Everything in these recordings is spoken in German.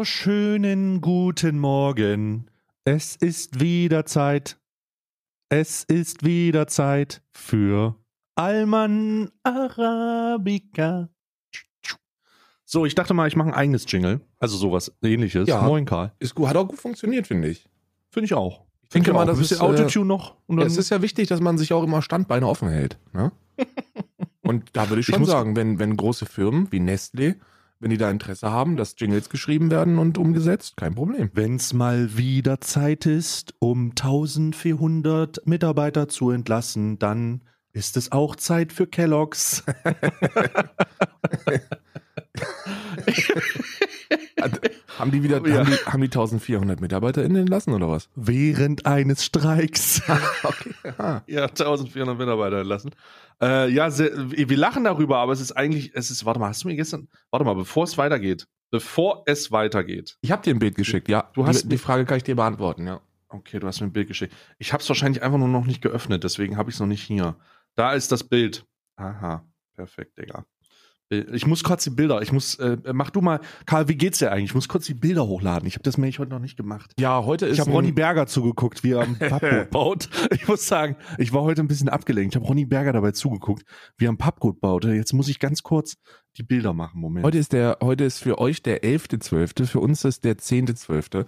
Wunderschönen guten Morgen. Es ist wieder Zeit. Es ist wieder Zeit für Alman Arabica. So, ich dachte mal, ich mache ein eigenes Jingle. Also sowas ähnliches. Ja. Moin, Karl. Ist gut, hat auch gut funktioniert, finde ich. Finde ich auch. Ich denke mal, auch. das ist, äh, Autotune noch. Und Ja, es ist ja wichtig, dass man sich auch immer Standbeine offen hält. Ne? Und da würde ich Ich schon muss- sagen, wenn, wenn große Firmen wie Nestle, wenn die da Interesse haben, dass Jingles geschrieben werden und umgesetzt, kein Problem. Wenn's mal wieder Zeit ist, um 1400 Mitarbeiter zu entlassen, dann ist es auch Zeit für Kellogg's. Haben die wieder Ja. haben, die, haben die 1400 MitarbeiterInnen entlassen oder was? Während eines Streiks. Okay. Ah. ja, 1400 Mitarbeiter entlassen. Äh, ja, sehr, wir lachen darüber, aber es ist eigentlich, es ist, warte mal, hast du mir gestern, warte mal, bevor es weitergeht, bevor es weitergeht. Ich habe dir ein Bild geschickt, ja. Du hast die, die Frage kann ich dir beantworten, ja. Okay, du hast mir ein Bild geschickt. Ich habe es wahrscheinlich einfach nur noch nicht geöffnet, deswegen habe ich es noch nicht hier. Da ist das Bild. Aha, perfekt, Digga. Ich muss kurz die Bilder, ich muss, äh, mach du mal, Karl, wie geht's dir eigentlich? Ich muss kurz die Bilder hochladen. Ich habe das nämlich heute noch nicht gemacht. Ja, heute ist Ich habe Ronny Berger zugeguckt, wie er am Pappgut baut. Ich muss sagen, ich war heute ein bisschen abgelenkt. Ich habe Ronny Berger dabei zugeguckt, wie er am Pappgut baut. Jetzt muss ich ganz kurz die Bilder machen. Moment. Heute ist der, heute ist für euch der 11.12., für uns ist der 10.12.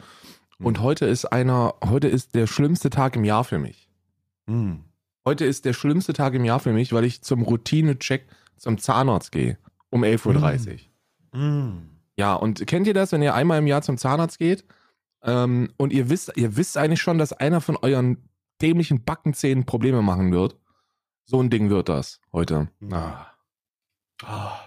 Und heute ist einer, heute ist der schlimmste Tag im Jahr für mich. Hm. Heute ist der schlimmste Tag im Jahr für mich, weil ich zum Routine-Check zum Zahnarzt gehe. Um 11.30 Uhr. Hm. Ja, und kennt ihr das, wenn ihr einmal im Jahr zum Zahnarzt geht ähm, und ihr wisst, ihr wisst eigentlich schon, dass einer von euren dämlichen Backenzähnen Probleme machen wird? So ein Ding wird das heute. Ah. Ah.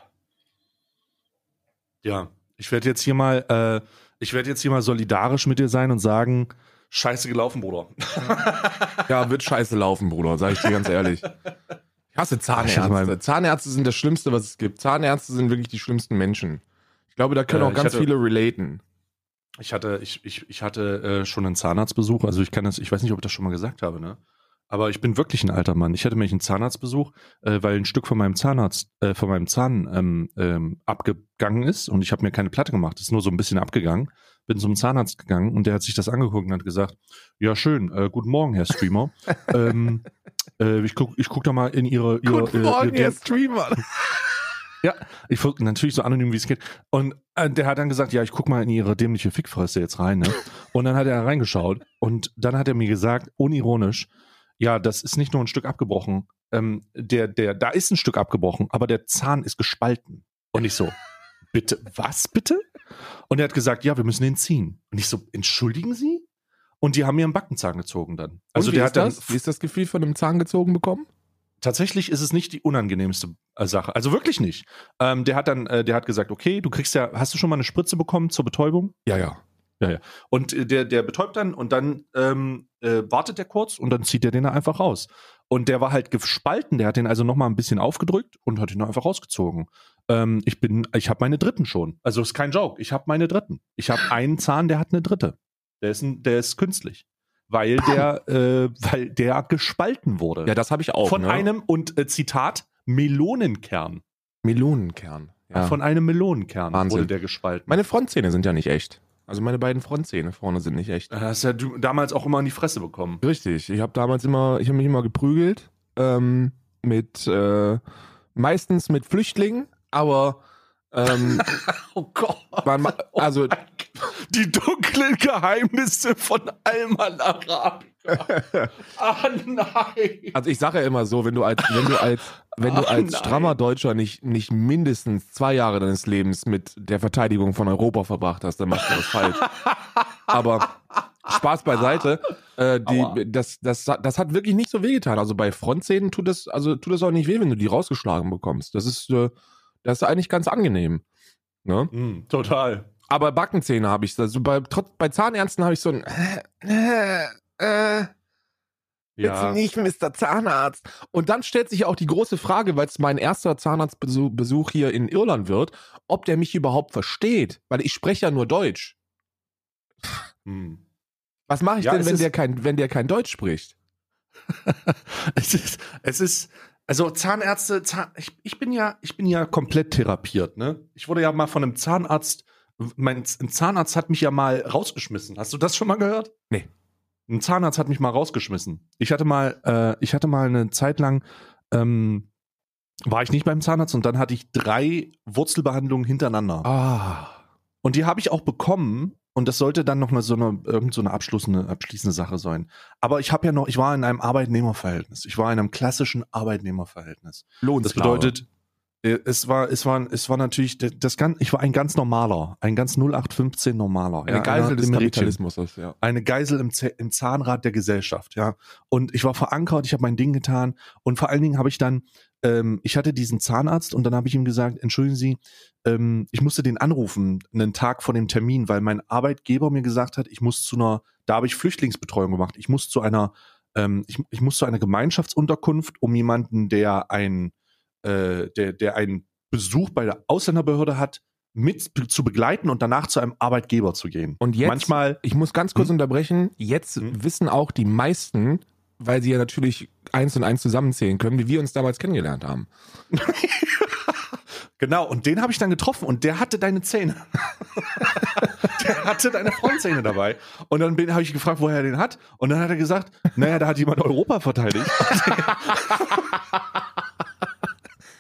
Ja, ich werde jetzt hier mal, äh, ich werde jetzt hier mal solidarisch mit dir sein und sagen, scheiße gelaufen, Bruder. Ja, wird scheiße laufen, Bruder, sag ich dir ganz ehrlich. Ich hasse Zahnärzte. mal- Zahnärzte sind das Schlimmste, was es gibt. Zahnärzte sind wirklich die schlimmsten Menschen. Ich glaube, da können Äh, auch ganz hatte- viele relaten. Ich hatte, ich, ich, ich hatte äh, schon einen Zahnarztbesuch, also ich kann das, ich weiß nicht, ob ich das schon mal gesagt habe, ne? Aber ich bin wirklich ein alter Mann. Ich hatte nämlich einen Zahnarztbesuch, äh, weil ein Stück von meinem Zahnarzt, äh, von meinem Zahn ähm, ähm, abgegangen ist und ich habe mir keine Platte gemacht. ist nur so ein bisschen abgegangen. Bin zum Zahnarzt gegangen und der hat sich das angeguckt und hat gesagt: Ja, schön, äh, guten Morgen, Herr Streamer. ähm, äh, ich guck, ich guck da mal in Ihre, ihre, äh, ihr- Streamer. ich guck natürlich so anonym wie es geht. Und äh, der hat dann gesagt, ja, ich guck mal in ihre dämliche Fickfresse jetzt rein, ne? Und dann hat er reingeschaut und dann hat er mir gesagt, unironisch, ja, das ist nicht nur ein Stück abgebrochen. Ähm, der, der, da ist ein Stück abgebrochen, aber der Zahn ist gespalten. Und ich so, bitte, was bitte? Und er hat gesagt, ja, wir müssen den ziehen. Und ich so, entschuldigen Sie? Und die haben mir einen Backenzahn gezogen dann. Also wie der ist hat dann das? Wie ist das Gefühl von einem Zahn gezogen bekommen? tatsächlich ist es nicht die unangenehmste äh, Sache. Also wirklich nicht. Ähm, der hat dann, äh, der hat gesagt, okay, du kriegst ja, hast du schon mal eine Spritze bekommen zur Betäubung? Ja, ja. Und äh, der, der betäubt dann und dann ähm, äh, wartet der kurz und dann zieht er den einfach raus. Und der war halt gespalten, der hat den also nochmal ein bisschen aufgedrückt und hat ihn einfach rausgezogen. Ähm, ich bin, ich habe meine dritten schon. Also ist kein Joke. Ich habe meine dritten. Ich habe einen Zahn, der hat eine dritte. Der ist, ein, der ist künstlich. Weil der, äh, weil der gespalten wurde. Ja, das habe ich auch. Von ne? einem, und äh, Zitat, Melonenkern. Melonenkern. Ja. Von einem Melonenkern Wahnsinn. wurde der gespalten. meine Frontzähne sind ja nicht echt. Also meine beiden Frontzähne vorne sind nicht echt. Äh, hast ja du damals auch immer in die Fresse bekommen. Richtig. Ich habe damals immer, ich habe mich immer geprügelt ähm, mit äh, meistens mit Flüchtlingen, aber ähm, Oh Gott. man, ma- also Die dunklen Geheimnisse von Alman Arabica. Ah nein. Also ich sage ja immer so, wenn du als, wenn du als, wenn du Ach, als nein. strammer Deutscher nicht, nicht mindestens zwei Jahre deines Lebens mit der Verteidigung von Europa verbracht hast, dann machst du was falsch. Aber Spaß beiseite, äh, Aua. die, das, das, das hat wirklich nicht so wehgetan. Also bei Frontzähnen tut das, also tut das auch nicht weh, wenn du die rausgeschlagen bekommst. Das ist, äh, das ist eigentlich ganz angenehm. Ne? Hm, total. Aber Backenzähne habe ich, also bei, trotz, bei Zahnärzten habe ich so ein, äh, äh, äh, Ja. Bitte nicht, Mr. Zahnarzt. Und dann stellt sich auch die große Frage, weil es mein erster Zahnarztbesuch Besuch hier in Irland wird, ob der mich überhaupt versteht, weil ich spreche ja nur Deutsch. Hm. Was mache ich Ja, denn, wenn der kein, wenn der kein Deutsch spricht? es ist, es ist, also Zahnärzte, Zahn, ich, ich bin ja, ich bin ja komplett therapiert, ne? Ich wurde ja mal von einem Zahnarzt mein ein Zahnarzt hat mich ja mal rausgeschmissen. Hast du das schon mal gehört? Nee. Ein Zahnarzt hat mich mal rausgeschmissen. Ich hatte mal, äh, ich hatte mal eine Zeit lang, ähm, war ich nicht beim Zahnarzt und dann hatte ich drei Wurzelbehandlungen hintereinander. Ah. Und die habe ich auch bekommen. Und das sollte dann noch mal so eine, irgend so eine abschließende, abschließende Sache sein. Aber ich habe ja noch, ich war in einem Arbeitnehmerverhältnis. Ich war in einem klassischen Arbeitnehmerverhältnis. Das Lohnsklave. bedeutet, äh, es war, es war, es war natürlich, das- das ganz, ich war ein ganz normaler, ein ganz 0815 normaler. eine ja, Geisel des. Kapitalismus. Das, ja. Eine Geisel im, im Zahnrad der Gesellschaft, ja. Und ich war verankert, ich habe mein Ding getan und vor allen Dingen habe ich dann, ähm, ich hatte diesen Zahnarzt und dann habe ich ihm gesagt, entschuldigen Sie, ähm, ich musste den anrufen, einen Tag vor dem Termin, weil mein Arbeitgeber mir gesagt hat, ich muss zu einer, da habe ich Flüchtlingsbetreuung gemacht, ich muss zu einer, ähm, ich, ich muss zu einer Gemeinschaftsunterkunft, um jemanden, der ein, äh, der, der einen Besuch bei der Ausländerbehörde hat, mit zu begleiten und danach zu einem Arbeitgeber zu gehen. Und jetzt, Manchmal ich muss ganz kurz Hm? unterbrechen, jetzt Hm? wissen auch die meisten, weil sie ja natürlich eins und eins zusammenzählen können, wie wir uns damals kennengelernt haben. Genau, und den habe ich dann getroffen und der hatte deine Zähne. der hatte deine Frontzähne dabei. Und dann habe ich gefragt, woher er den hat. Und dann hat er gesagt, naja, da hat jemand Europa verteidigt.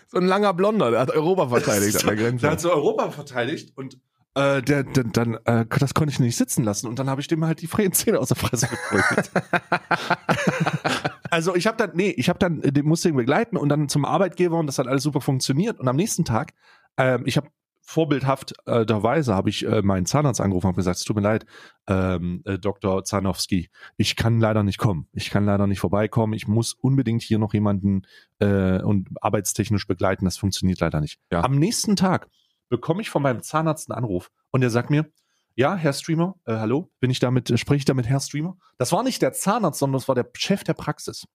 So ein langer Blonder, der hat Europa verteidigt an der Grenze. Der hat so Europa verteidigt und äh, der, der, dann, äh, das konnte ich nicht sitzen lassen. Und dann habe ich dem halt die freien Zähne aus der Fresse geprügelt. also ich habe dann, nee, ich habe dann äh, den musste ihn begleiten und dann zum Arbeitgeber und das hat alles super funktioniert. Und am nächsten Tag, ähm, ich habe vorbildhaft äh, derweise habe ich äh, meinen Zahnarzt angerufen und gesagt, es tut mir leid, ähm, äh, Dr. Zanowski, ich kann leider nicht kommen. Ich kann leider nicht vorbeikommen. Ich muss unbedingt hier noch jemanden äh, und arbeitstechnisch begleiten. Das funktioniert leider nicht. Ja. Am nächsten Tag bekomme ich von meinem Zahnarzt einen Anruf und der sagt mir, ja, Herr Streamer, äh, hallo, bin ich damit, äh, spreche ich damit Herr Streamer? Das war nicht der Zahnarzt, sondern das war der Chef der Praxis.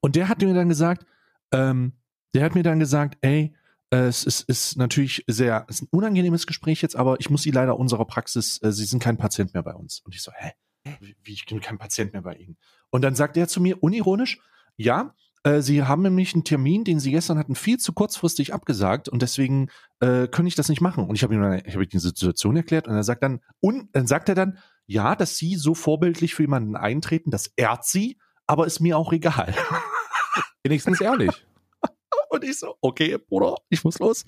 Und der hat mir dann gesagt, ähm, der hat mir dann gesagt, ey, äh, es ist, ist natürlich sehr, es ist ein unangenehmes Gespräch jetzt, aber ich muss Sie leider unserer Praxis, äh, Sie sind kein Patient mehr bei uns. Und ich so, hä? Wie, wie, ich bin kein Patient mehr bei Ihnen? Und dann sagt er zu mir unironisch, ja, äh, Sie haben nämlich einen Termin, den Sie gestern hatten, viel zu kurzfristig abgesagt und deswegen äh, können ich das nicht machen. Und ich habe ihm dann, ich habe ihm die Situation erklärt und er sagt dann, und dann sagt er dann, ja, dass Sie so vorbildlich für jemanden eintreten, das ehrt Sie, aber ist mir auch egal. Wenigstens ehrlich. Und ich so, okay, Bruder, ich muss los.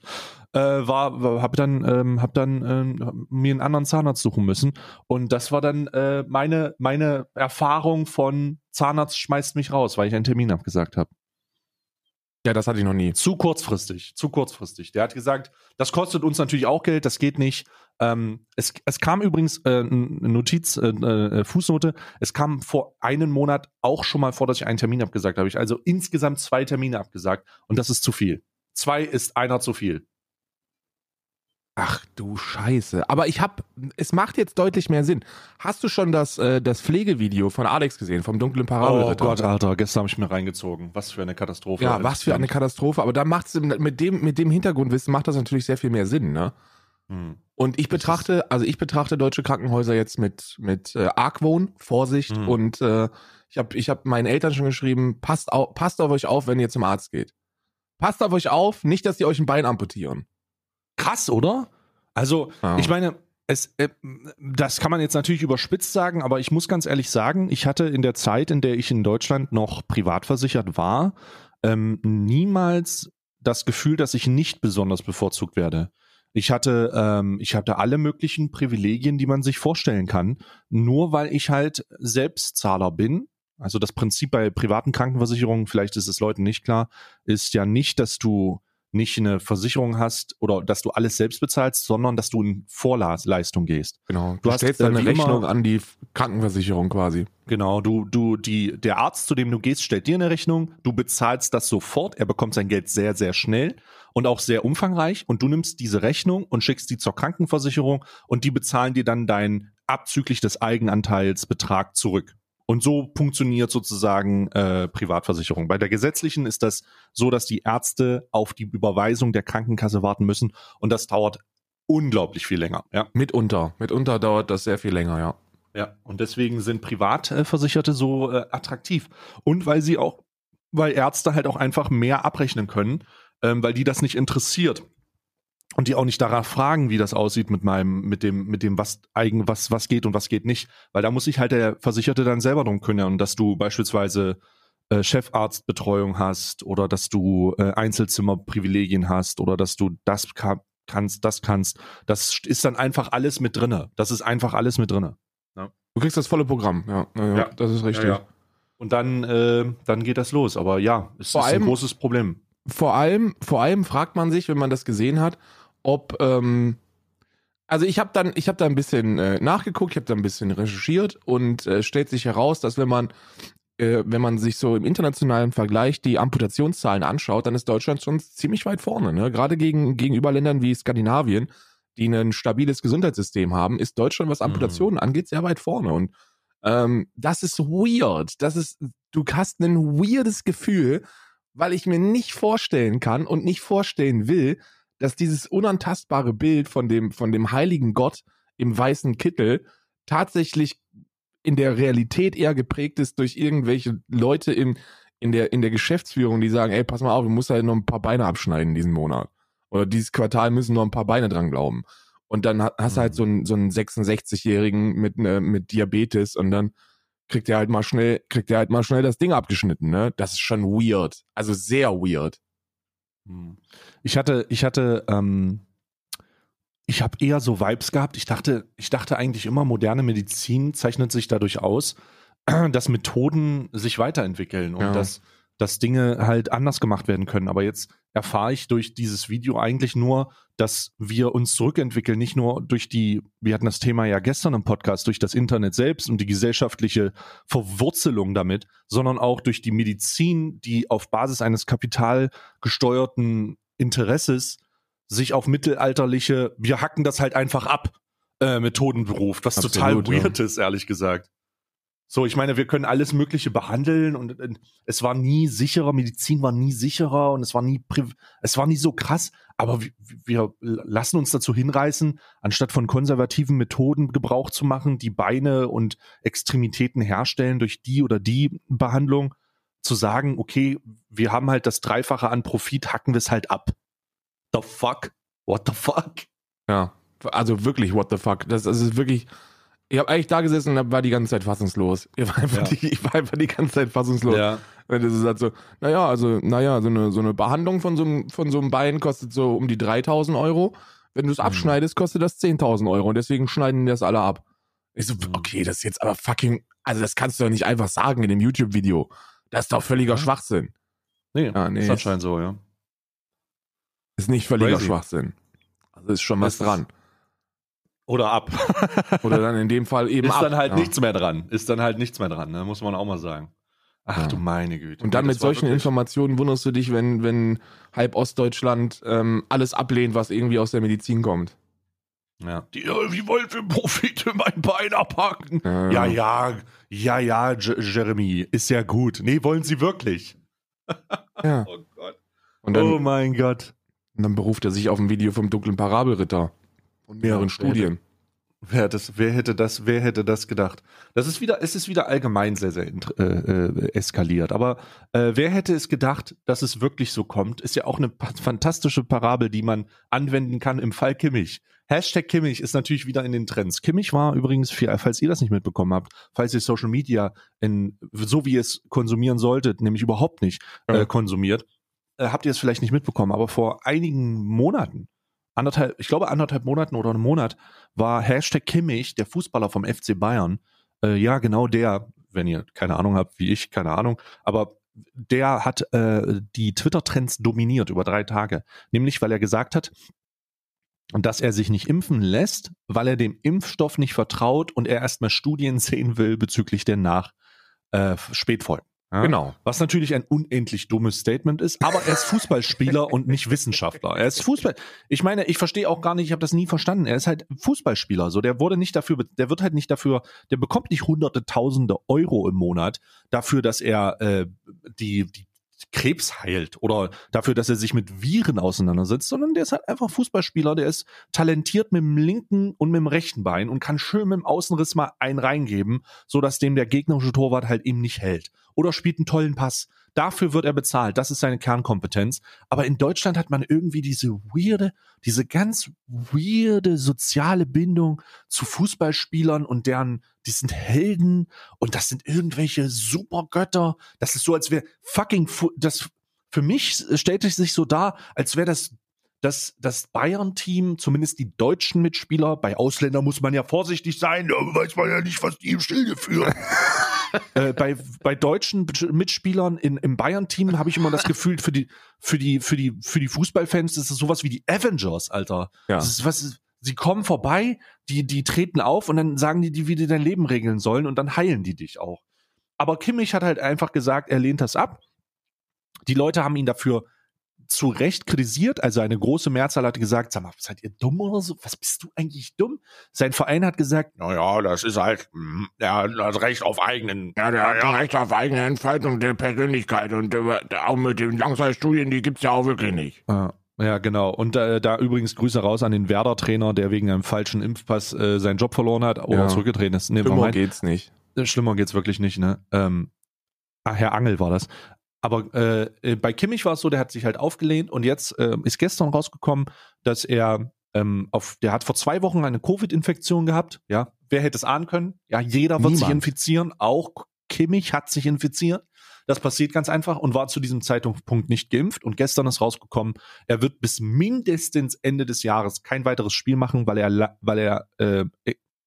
Äh, war, war hab dann, ähm, hab dann ähm, mir einen anderen Zahnarzt suchen müssen. Und das war dann äh, meine, meine Erfahrung von Zahnarzt schmeißt mich raus, weil ich einen Termin abgesagt habe. Ja, das hatte ich noch nie. Zu kurzfristig, zu kurzfristig. Der hat gesagt, das kostet uns natürlich auch Geld, das geht nicht. Ähm, es, es kam übrigens äh, eine Notiz, äh, äh, Fußnote, es kam vor einem Monat auch schon mal vor, dass ich einen Termin abgesagt habe. Ich also insgesamt zwei Termine abgesagt und das ist zu viel. Zwei ist einer zu viel. Ach du Scheiße. Aber ich hab, es macht jetzt deutlich mehr Sinn. Hast du schon das, äh, das Pflegevideo von Alex gesehen, vom dunklen Parabelritter? Oh Gott, Alter, gestern habe ich mir reingezogen. Was für eine Katastrophe. Ja, was für eine Katastrophe. Aber da macht's mit dem, mit dem Hintergrundwissen macht das natürlich sehr viel mehr Sinn, ne? Hm. Und ich betrachte, also ich betrachte deutsche Krankenhäuser jetzt mit, mit äh, Argwohn, Vorsicht Mhm. und äh, ich habe ich hab meinen Eltern schon geschrieben, passt, au, passt auf euch auf, wenn ihr zum Arzt geht. Passt auf euch auf, nicht, dass die euch ein Bein amputieren. Krass, oder? Also, Ja. ich meine, es, äh, das kann man jetzt natürlich überspitzt sagen, aber ich muss ganz ehrlich sagen, ich hatte in der Zeit, in der ich in Deutschland noch privat versichert war, ähm, niemals das Gefühl, dass ich nicht besonders bevorzugt werde. Ich hatte, ähm, ich hatte alle möglichen Privilegien, die man sich vorstellen kann, nur weil ich halt Selbstzahler bin. Also das Prinzip bei privaten Krankenversicherungen, vielleicht ist es Leuten nicht klar, ist ja nicht, dass du nicht eine Versicherung hast oder dass du alles selbst bezahlst, sondern dass du in Vorleistung gehst. Genau. Du Du stellst äh, deine wie Rechnung immer- an die Krankenversicherung quasi. Genau, du, du, die, der Arzt, zu dem du gehst, stellt dir eine Rechnung, du bezahlst das sofort, er bekommt sein Geld sehr, sehr schnell und auch sehr umfangreich und du nimmst diese Rechnung und schickst die zur Krankenversicherung und die bezahlen dir dann deinen abzüglich des Eigenanteils Betrag zurück. Und so funktioniert sozusagen äh, Privatversicherung. Bei der gesetzlichen ist das so, dass die Ärzte auf die Überweisung der Krankenkasse warten müssen und das dauert unglaublich viel länger. Ja. Mitunter. Mitunter dauert das sehr viel länger, ja. Ja, und deswegen sind Privatversicherte so äh, attraktiv. Und weil sie auch, weil Ärzte halt auch einfach mehr abrechnen können, ähm, weil die das nicht interessiert, und die auch nicht danach fragen, wie das aussieht mit meinem, mit dem, mit dem, was eigen, was, was geht und was geht nicht. Weil da muss sich halt der Versicherte dann selber drum kümmern, dass du beispielsweise äh, Chefarztbetreuung hast oder dass du äh, Einzelzimmerprivilegien hast oder dass du das ka kannst, das kannst. Das ist dann einfach alles mit drinne. Das ist einfach alles mit drinne. Ja. Du kriegst das volle Programm, ja. ja, ja. das ist richtig. Ja, und dann, äh, dann geht das los. Aber ja, es vor ist allem, ein großes Problem. Vor allem, vor allem fragt man sich, wenn man das gesehen hat, ob ähm, also ich habe dann, ich habe da ein bisschen äh, nachgeguckt, ich habe da ein bisschen recherchiert und äh, stellt sich heraus, dass wenn man äh, wenn man sich so im internationalen Vergleich die Amputationszahlen anschaut, dann ist Deutschland schon ziemlich weit vorne. Ne? Gerade gegen, gegenüber Ländern wie Skandinavien, die ein stabiles Gesundheitssystem haben, ist Deutschland, was mhm. Amputationen mhm. angeht, sehr weit vorne. Und ähm, das ist weird. Das ist, du hast ein weirdes Gefühl, weil ich mir nicht vorstellen kann und nicht vorstellen will, dass dieses unantastbare Bild von dem, von dem heiligen Gott im weißen Kittel tatsächlich in der Realität eher geprägt ist durch irgendwelche Leute in, in, der, in der Geschäftsführung, die sagen, ey, pass mal auf, du musst halt noch ein paar Beine abschneiden diesen Monat. Oder dieses Quartal müssen noch ein paar Beine dran glauben. Und dann hast du halt mhm. so einen, so einen 66-Jährigen mit, ne, mit Diabetes und dann kriegt er halt mal schnell, kriegt er halt mal schnell das Ding abgeschnitten, ne? Das ist schon weird. Also sehr weird. Hm. Ich hatte, ich hatte ähm, ich habe eher so Vibes gehabt. Ich dachte, ich dachte eigentlich immer, moderne Medizin zeichnet sich dadurch aus, dass Methoden sich weiterentwickeln und ja. dass, dass Dinge halt anders gemacht werden können. Aber jetzt erfahre ich durch dieses Video eigentlich nur, dass wir uns zurückentwickeln, nicht nur durch die, wir hatten das Thema ja gestern im Podcast, durch das Internet selbst und die gesellschaftliche Verwurzelung damit, sondern auch durch die Medizin, die auf Basis eines kapitalgesteuerten Interesses sich auf mittelalterliche, wir hacken das halt einfach ab, äh, Methoden beruft, was Absolut, total weird ja. ist, ehrlich gesagt. So, ich meine, wir können alles Mögliche behandeln und, und, es war nie sicherer, Medizin war nie sicherer und es war nie, es war nie so krass, aber wir, lassen uns dazu hinreißen, anstatt von konservativen Methoden Gebrauch zu machen, die Beine und Extremitäten herstellen durch die oder die Behandlung, zu sagen, okay, wir haben halt das Dreifache an Profit, hacken wir es halt ab the fuck? What the fuck? Ja, also wirklich what the fuck. Das, das ist wirklich. Ich habe eigentlich da gesessen und war die ganze Zeit fassungslos. Ich war einfach, ja. die, ich war einfach die ganze Zeit fassungslos. Ja. Das ist halt so, naja, also, naja, so eine, so eine Behandlung von so, einem, von so einem Bein kostet so um die 3000 Euro. Wenn du es mhm. abschneidest, kostet das 10.000 Euro und deswegen schneiden die das alle ab. Ich so, mhm. okay, das ist jetzt aber fucking, also das kannst du doch nicht einfach sagen in dem YouTube-Video. Das ist doch völliger Schwachsinn. Nee, ja, nee ist anscheinend so, ja. Ist nicht völliger Crazy. Schwachsinn. Also ist schon was ist dran. Oder ab. Oder dann in dem Fall eben ist ab. Ist dann halt ja. nichts mehr dran. Ist dann halt nichts mehr dran, ne? muss man auch mal sagen. Ach ja. du meine Güte. Und dann mit solchen Informationen wunderst du dich, wenn, wenn halb Ostdeutschland ähm, alles ablehnt, was irgendwie aus der Medizin kommt. Ja. Die, wie wollen wir Profit in mein Bein abhaken? Ja, ja, ja, ja, ja Jeremy, ist ja gut. Nee, wollen sie wirklich? ja. oh Gott. Dann, oh mein Gott. Und dann beruft er sich auf ein Video vom dunklen Parabelritter und mehreren ja, Studien. Wer, das, wer hätte das, wer hätte das gedacht? Das ist wieder, es ist wieder allgemein sehr, sehr äh, äh, eskaliert. Aber äh, wer hätte es gedacht, dass es wirklich so kommt? Ist ja auch eine fantastische Parabel, die man anwenden kann im Fall Kimmich. Hashtag Kimmich ist natürlich wieder in den Trends. Kimmich war übrigens, falls ihr das nicht mitbekommen habt, falls ihr Social Media in, so wie ihr es konsumieren solltet, nämlich überhaupt nicht äh, konsumiert, äh, habt ihr es vielleicht nicht mitbekommen, aber vor einigen Monaten, anderthalb, ich glaube anderthalb Monaten oder einen Monat, war Hashtag Kimmich, der Fußballer vom FC Bayern, äh, ja genau der, wenn ihr keine Ahnung habt, wie ich, keine Ahnung, aber der hat äh, die Twitter-Trends dominiert über drei Tage. Nämlich, weil er gesagt hat, dass er sich nicht impfen lässt, weil er dem Impfstoff nicht vertraut und er erstmal Studien sehen will bezüglich der Nach äh. Ja? Genau. Was natürlich ein unendlich dummes Statement ist, aber er ist Fußballspieler und nicht Wissenschaftler. Er ist Fußball. Ich meine, ich verstehe auch gar nicht, ich habe das nie verstanden. Er ist halt Fußballspieler. So, der wurde nicht dafür, der wird halt nicht dafür, der bekommt nicht hunderte, tausende Euro im Monat dafür, dass er äh, die, die Krebs heilt oder dafür, dass er sich mit Viren auseinandersetzt, sondern der ist halt einfach Fußballspieler, der ist talentiert mit dem linken und mit dem rechten Bein und kann schön mit dem Außenriss mal einen reingeben, so dass dem der gegnerische Torwart halt eben nicht hält. Oder spielt einen tollen Pass. Dafür wird er bezahlt. Das ist seine Kernkompetenz. Aber in Deutschland hat man irgendwie diese weirde, diese ganz weirde soziale Bindung zu Fußballspielern und deren, die sind Helden und das sind irgendwelche Supergötter. Das ist so, als wäre fucking, Fu das, für mich stellt es sich so dar, als wäre das dass das Bayern-Team, zumindest die deutschen Mitspieler, bei Ausländern muss man ja vorsichtig sein, da weiß man ja nicht, was die im Schilde führen. äh, bei, bei deutschen Mitspielern in, im Bayern-Team habe ich immer das Gefühl, für die, für die, für die, für die Fußballfans ist es sowas wie die Avengers, Alter. Ja. Das ist was, sie kommen vorbei, die, die treten auf und dann sagen die, die, wie die dein Leben regeln sollen und dann heilen die dich auch. Aber Kimmich hat halt einfach gesagt, er lehnt das ab. Die Leute haben ihn dafür zu Recht kritisiert. Also eine große Mehrzahl hat gesagt, sag mal, seid ihr dumm oder so? Was bist du eigentlich dumm? Sein Verein hat gesagt, naja, das ist halt, mm, er hat Recht auf eigenen. Ja, der hat ja. Recht auf eigene Entfaltung der Persönlichkeit und äh, auch mit den Langzeitstudien, die gibt's ja auch wirklich nicht. Ja. Ja, genau. Und äh, da übrigens Grüße raus an den Werder-Trainer, der wegen einem falschen Impfpass äh, seinen Job verloren hat oder Ja. zurückgetreten ist. Nee, Schlimmer geht's nicht. Äh, Schlimmer geht's wirklich nicht, ne? Ähm, ah, Herr Angel war das. Aber äh, äh, bei Kimmich war es so, der hat sich halt aufgelehnt und jetzt äh, ist gestern rausgekommen, dass er ähm, auf, der hat vor zwei Wochen eine Covid-Infektion gehabt. Ja, wer hätte es ahnen können? Ja, jeder wird sich Niemand. infizieren. Auch Kimmich hat sich infiziert. Das passiert ganz einfach und war zu diesem Zeitpunkt nicht geimpft. Und gestern ist rausgekommen, er wird bis mindestens Ende des Jahres kein weiteres Spiel machen, weil er, weil er, äh,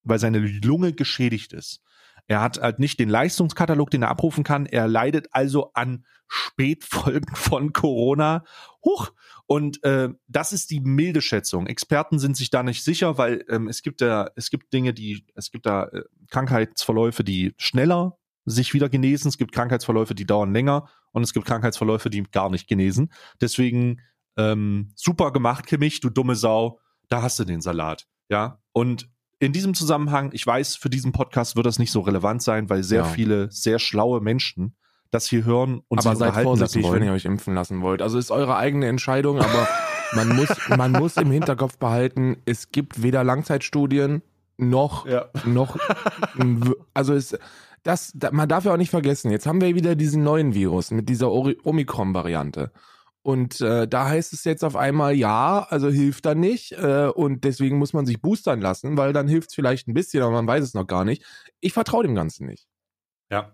weil seine Lunge geschädigt ist. Er hat halt nicht den Leistungskatalog, den er abrufen kann. Er leidet also an Spätfolgen von Corona. Huch! Und äh, das ist die milde Schätzung. Experten sind sich da nicht sicher, weil ähm, es gibt da, es gibt Dinge, die, es gibt da äh, Krankheitsverläufe, die schneller sich wieder genesen. Es gibt Krankheitsverläufe, die dauern länger und es gibt Krankheitsverläufe, die gar nicht genesen. Deswegen ähm, super gemacht, Kimmich, du dumme Sau. Da hast du den Salat. Ja. Und in diesem Zusammenhang, ich weiß, für diesen Podcast wird das nicht so relevant sein, weil sehr Ja. viele sehr schlaue Menschen das hier hören und aber sich seid vorsichtig, wenn ihr euch impfen lassen wollt. Also ist eure eigene Entscheidung, aber man muss, man muss im Hinterkopf behalten, es gibt weder Langzeitstudien noch, Ja. noch, also es, das, da, man darf ja auch nicht vergessen, jetzt haben wir wieder diesen neuen Virus mit dieser Ori- Omikron-Variante. Und äh, da heißt es jetzt auf einmal, ja, also hilft da nicht. Äh, und deswegen muss man sich boostern lassen, weil dann hilft es vielleicht ein bisschen, aber man weiß es noch gar nicht. Ich vertraue dem Ganzen nicht. Ja,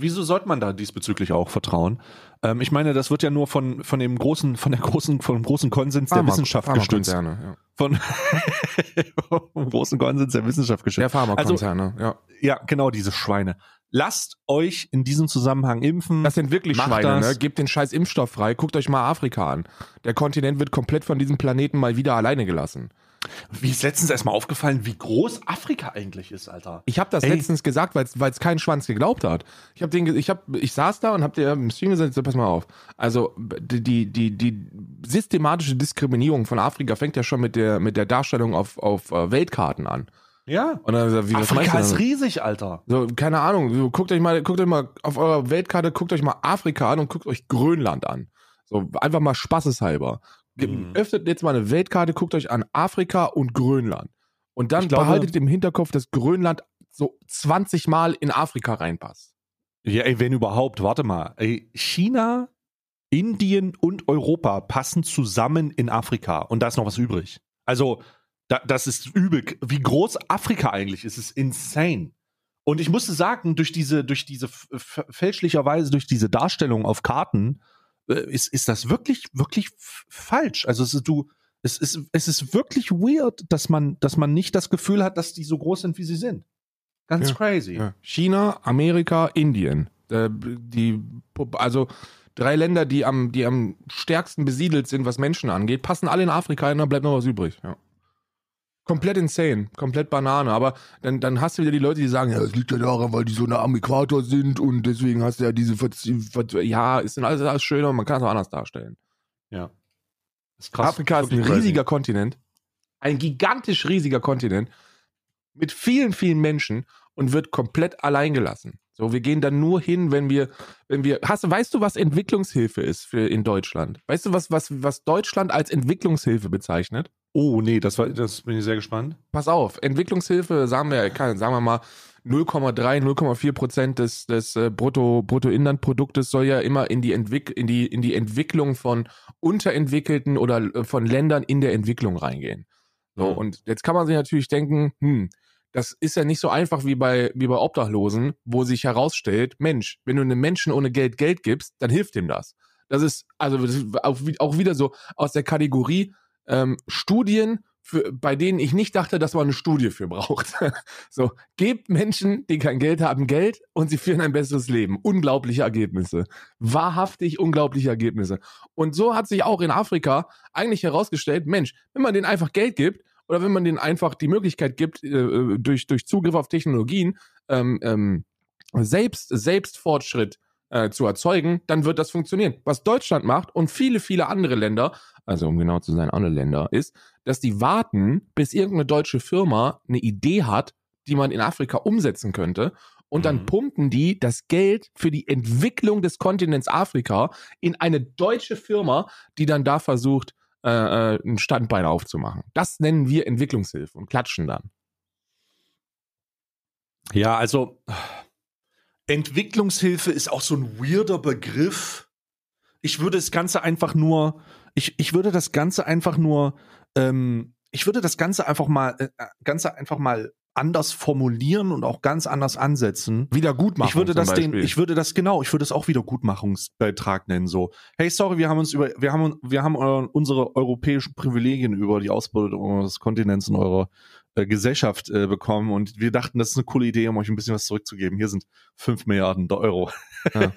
wieso sollte man da diesbezüglich auch vertrauen? Ähm, ich meine, das wird ja nur von, von dem großen, von der großen, von dem großen Konsens der Pharma- Wissenschaft gestützt. Pharmakonzerne, ja. Von vom großen Konsens der Wissenschaft Der gestützt. Pharmakonzerne, ja. Ja, genau, diese Schweine. Lasst euch in diesem Zusammenhang impfen. Das sind wirklich Macht Schweine, das. ne? Gebt den scheiß Impfstoff frei. Guckt euch mal Afrika an. Der Kontinent wird komplett von diesem Planeten mal wieder alleine gelassen. Wie ist letztens erstmal aufgefallen, wie groß Afrika eigentlich ist, Alter. Ich habe das Ey. letztens gesagt, weil es kein Schwanz geglaubt hat. Ich habe den, ich habe, ich saß da und habe dir im Stream gesagt, so, pass mal auf. Also die, die, die, die systematische Diskriminierung von Afrika fängt ja schon mit der, mit der Darstellung auf, auf äh, Weltkarten an. Ja. Und dann, wie, was Afrika ist riesig, Alter. So, keine Ahnung, so, guckt euch mal, guckt euch mal auf eurer Weltkarte, guckt euch mal Afrika an und guckt euch Grönland an. So, einfach mal spaßeshalber. Mhm. Öffnet jetzt mal eine Weltkarte, guckt euch an Afrika und Grönland. Und dann glaube- behaltet im Hinterkopf, dass Grönland so 20 Mal in Afrika reinpasst. Ja, ey, wenn überhaupt, warte mal. Ey, China, Indien und Europa passen zusammen in Afrika und da ist noch was übrig. Also, da, das ist übel. Wie groß Afrika eigentlich ist, ist insane. Und ich musste sagen, durch diese, durch diese fälschlicherweise, durch diese Darstellung auf Karten, äh, ist, ist das wirklich, wirklich falsch. Also es ist, du, es ist, es ist wirklich weird, dass man, dass man nicht das Gefühl hat, dass die so groß sind, wie sie sind. Ganz Ja, crazy. Ja. China, Amerika, Indien. Äh, die, also drei Länder, die am, die am stärksten besiedelt sind, was Menschen angeht, passen alle in Afrika und dann bleibt noch was übrig. Ja. Komplett insane, komplett Banane. Aber dann, dann hast du wieder die Leute, die sagen, ja, das liegt ja daran, weil die so nah am Äquator sind und deswegen hast du ja diese ja, ist denn alles, alles schöner, man kann es auch anders darstellen. Ja. Das ist krass. Afrika ist ein Wirklich crazy. riesiger Kontinent, ein gigantisch riesiger Kontinent mit vielen, vielen Menschen und wird komplett allein gelassen. So, wir gehen dann nur hin, wenn wir, wenn wir, hast weißt du, was Entwicklungshilfe ist für in Deutschland? Weißt du, was, was, was Deutschland als Entwicklungshilfe bezeichnet? Oh, nee, das, war, das bin ich sehr gespannt. Pass auf, Entwicklungshilfe, sagen wir, kann- sagen wir mal, 0,3, 0,4 Prozent des, des äh, Brutto, Bruttoinlandproduktes soll ja immer in die, Entwick in, die, in die Entwicklung von unterentwickelten oder äh, von Ländern in der Entwicklung reingehen. So, Mhm. und jetzt kann man sich natürlich denken, hm, das ist ja nicht so einfach wie bei, wie bei Obdachlosen, wo sich herausstellt, Mensch, wenn du einem Menschen ohne Geld Geld gibst, dann hilft ihm das. Das ist also das ist auch, auch wieder so aus der Kategorie ähm, Studien, für, bei denen ich nicht dachte, dass man eine Studie für braucht. so, gebt Menschen, die kein Geld haben, Geld und sie führen ein besseres Leben. Unglaubliche Ergebnisse. Wahrhaftig unglaubliche Ergebnisse. Und so hat sich auch in Afrika eigentlich herausgestellt, Mensch, wenn man denen einfach Geld gibt oder wenn man denen einfach die Möglichkeit gibt, äh, durch, durch Zugriff auf Technologien ähm, ähm, selbst, Selbstfortschritt äh, zu erzeugen, dann wird das funktionieren. Was Deutschland macht und viele, viele andere Länder, also um genau zu sein, alle Länder, ist, dass die warten, bis irgendeine deutsche Firma eine Idee hat, die man in Afrika umsetzen könnte. Und dann Mhm. pumpen die das Geld für die Entwicklung des Kontinents Afrika in eine deutsche Firma, die dann da versucht, äh, äh, ein Standbein aufzumachen. Das nennen wir Entwicklungshilfe und klatschen dann. Ja, also Entwicklungshilfe ist auch so ein weirder Begriff. Ich würde das Ganze einfach nur, ich, ich würde das Ganze einfach nur, ähm, ich würde das Ganze einfach mal, äh, Ganze einfach mal anders formulieren und auch ganz anders ansetzen. Wiedergutmachung Ich würde das den, ich würde das genau, ich würde das auch Wiedergutmachungsbeitrag nennen. So, hey, sorry, wir haben uns über, wir haben, wir haben euren, unsere europäischen Privilegien über die Ausbeutung eures Kontinents in eurer äh, Gesellschaft äh, bekommen. Und wir dachten, das ist eine coole Idee, um euch ein bisschen was zurückzugeben. Hier sind fünf Milliarden Euro. Äh,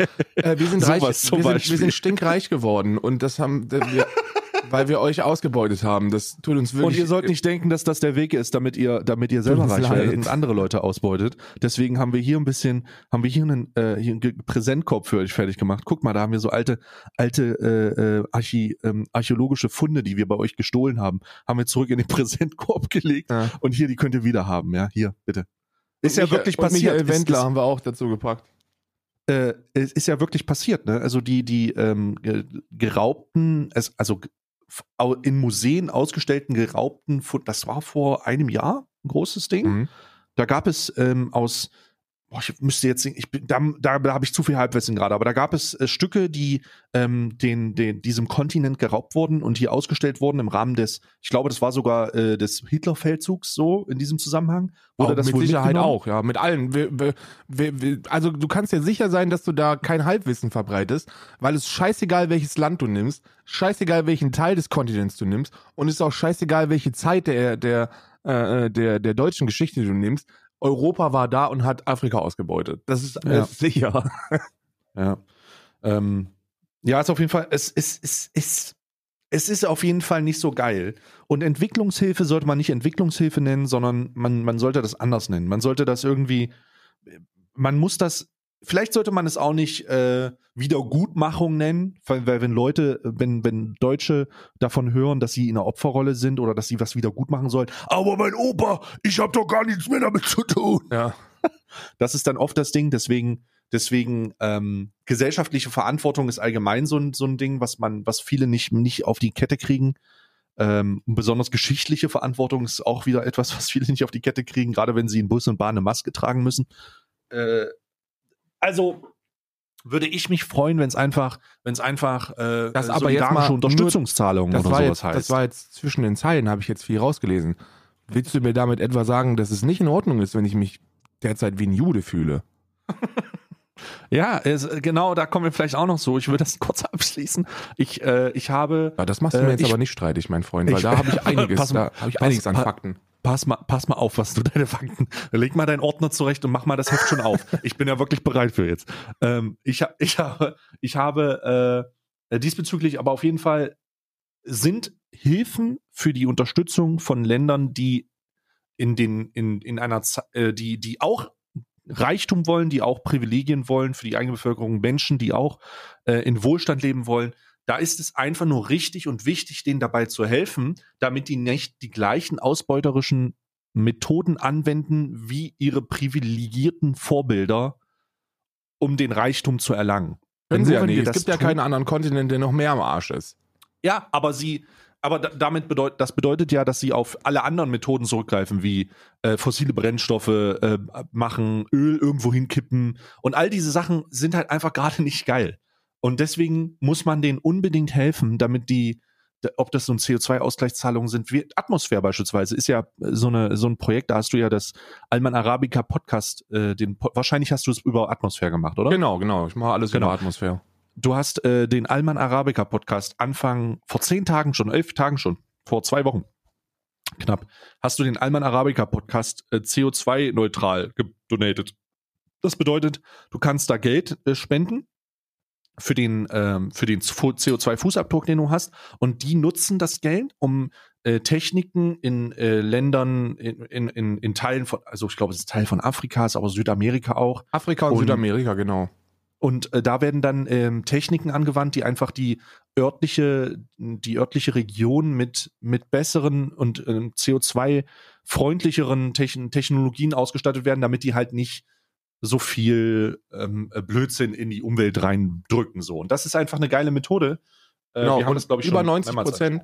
wir sind reich, wir sind, wir sind stinkreich geworden. Und das haben wir, weil wir euch ausgebeutet haben. Das tut uns wirklich. Und ihr sollt nicht denken, dass das der Weg ist, damit ihr, damit ihr selber reich werdet und andere Leute ausbeutet. Deswegen haben wir hier ein bisschen, haben wir hier einen, äh, hier einen Präsentkorb für euch fertig gemacht. Guck mal, da haben wir so alte, alte äh, äh, Archi, ähm, archäologische Funde, die wir bei euch gestohlen haben, haben wir zurück in den Präsentkorb gelegt. Ja. Und hier, die könnt ihr wieder haben. Ja, hier, bitte. Ist ja Michael- wirklich passiert. Michael Wendler ist- haben wir auch dazu gepackt. äh, es ist ja wirklich passiert, ne? Also die, die ähm, ge- geraubten, es, also in Museen ausgestellten geraubten das war vor einem Jahr ein großes Ding. Mhm. Da gab es ähm, aus, boah, ich müsste jetzt, ich bin, da, da, da habe ich zu viel Halbwissen gerade, aber da gab es äh, Stücke, die ähm, den, den, diesem Kontinent geraubt wurden und hier ausgestellt wurden im Rahmen des, ich glaube, das war sogar äh, des Hitlerfeldzugs so in diesem Zusammenhang. Wurde Auch das mit wohl Sicherheit auch, ja, mit allen. Wir, wir, wir, also du kannst dir sicher sein, dass du da kein Halbwissen verbreitest, weil es scheißegal, welches Land du nimmst, scheißegal, welchen Teil des Kontinents du nimmst und es ist auch scheißegal, welche Zeit der, der, äh, der, der deutschen Geschichte du nimmst. Europa war da und hat Afrika ausgebeutet. Das ist Ja. sicher. Ja. Ähm, ja, ist auf jeden Fall, es, es, es, es, es ist auf jeden Fall nicht so geil. Und Entwicklungshilfe sollte man nicht Entwicklungshilfe nennen, sondern man, man sollte das anders nennen. Man sollte das irgendwie, man muss das, vielleicht sollte man es auch nicht äh, Wiedergutmachung nennen, weil, weil wenn Leute, wenn, wenn Deutsche davon hören, dass sie in einer Opferrolle sind oder dass sie was wieder gut machen sollen, aber mein Opa, ich habe doch gar nichts mehr damit zu tun. Ja. Das ist dann oft das Ding, deswegen, deswegen ähm, gesellschaftliche Verantwortung ist allgemein so ein, so ein Ding, was man, was viele nicht, nicht auf die Kette kriegen. Ähm, besonders geschichtliche Verantwortung ist auch wieder etwas, was viele nicht auf die Kette kriegen, gerade wenn sie in Bus und Bahn eine Maske tragen müssen. Äh, also würde ich mich freuen, wenn es einfach, wenn es einfach äh, Das äh, aber jetzt mal nur- Unterstützungszahlungen Das oder sowas jetzt, heißt. das war jetzt zwischen den Zeilen, habe ich jetzt viel rausgelesen. Willst du mir damit etwa sagen, dass es nicht in Ordnung ist, wenn ich mich derzeit wie ein Jude fühle? ja, es, genau, da kommen wir vielleicht auch noch so. Ich will das kurz abschließen. Ich, äh, ich habe Ja, das machst du Äh, mir jetzt ich- aber nicht streitig, mein Freund, weil ich- da habe ich einiges, Pass da habe ich pass- einiges an Fakten. Pass mal, pass mal auf, was du deine Fakten. Leg mal deinen Ordner zurecht und mach mal das Heft schon auf. Ich bin ja wirklich bereit für jetzt. Ähm, ich, ich habe, ich habe äh, diesbezüglich aber auf jeden Fall sind Hilfen für die Unterstützung von Ländern, die in den in in einer äh, die die auch Reichtum wollen, die auch Privilegien wollen für die eigene Bevölkerung, Menschen, die auch äh, in Wohlstand leben wollen. Da ist es einfach nur richtig und wichtig, denen dabei zu helfen, damit die nicht die gleichen ausbeuterischen Methoden anwenden wie ihre privilegierten Vorbilder, um den Reichtum zu erlangen. Können Nur sie ja wenn nicht. Es gibt ja keinen anderen Kontinent, der noch mehr am Arsch ist. Ja, aber sie, Aber da, damit bedeutet, das bedeutet ja, dass sie auf alle anderen Methoden zurückgreifen, wie äh, fossile Brennstoffe äh, machen, Öl irgendwo hinkippen. Und all diese Sachen sind halt einfach gerade nicht geil. Und deswegen muss man denen unbedingt helfen, damit die, ob das so ein CO2-Ausgleichszahlungen sind, wie Atmosphäre beispielsweise, ist ja äh, so, eine, so ein Projekt, da hast du ja das Alman Arabica Podcast, äh, den, wahrscheinlich hast du es über Atmosphäre gemacht, oder? Genau, genau. Ich mache alles Genau. über Atmosphäre. Du hast äh, den Alman Arabica Podcast Anfang vor zehn Tagen schon, elf Tagen schon, vor zwei Wochen knapp, hast du den Alman Arabica Podcast äh, CO2-neutral gedonatet. Das bedeutet, du kannst da Geld äh, spenden für den, ähm, für den CO2-Fußabdruck, den du hast, und die nutzen das Geld, um äh, Techniken in äh, Ländern, in, in, in, Teilen von, also ich glaube, es ist Teil von Afrikas, aber Südamerika auch, Afrika und, Und- Südamerika, genau. und äh, da werden dann ähm, Techniken angewandt, die einfach die örtliche, die örtliche Region mit, mit besseren und ähm, CO2-freundlicheren Techn Technologien ausgestattet werden, damit die halt nicht so viel ähm, äh, Blödsinn in die Umwelt reindrücken. So. Und das ist einfach eine geile Methode. Äh, Genau, wir haben das, glaube ich, über schon 90 mehrmals Prozent,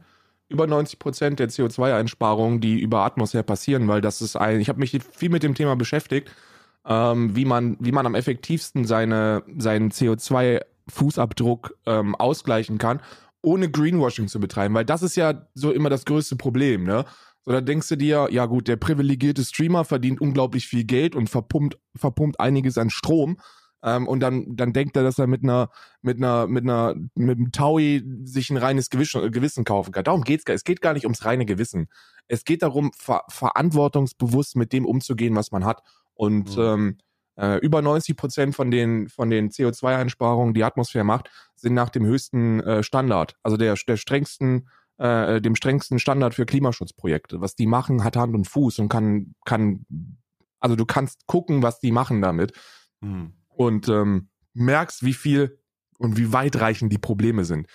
über 90 Prozent der CO2-Einsparungen, die über Atmosphäre passieren, weil das ist ein, ich habe mich viel mit dem Thema beschäftigt, ähm, wie man, wie man am effektivsten seine, seinen CO2-Fußabdruck ähm, ausgleichen kann, ohne Greenwashing zu betreiben, weil das ist ja so immer das größte Problem, ne? So, da denkst du dir, ja gut, der privilegierte Streamer verdient unglaublich viel Geld und verpumpt, verpumpt einiges an Strom. Ähm, und dann, dann denkt er, dass er mit einer, mit einer, mit einer, mit einem Taui sich ein reines Gewissen, Gewissen kaufen kann. Darum geht's gar. Es geht gar nicht ums reine Gewissen. Es geht darum, ver verantwortungsbewusst mit dem umzugehen, was man hat. Und Mhm. ähm, äh, über 90 Prozent von den, von den CO2-Einsparungen, die die Atmosphäre macht, sind nach dem höchsten äh, Standard, also der, der strengsten, äh, dem strengsten Standard für Klimaschutzprojekte. Was die machen, hat Hand und Fuß und kann, kann, also du kannst gucken, was die machen damit Hm. und ähm, merkst, wie viel und wie weitreichend die Probleme sind,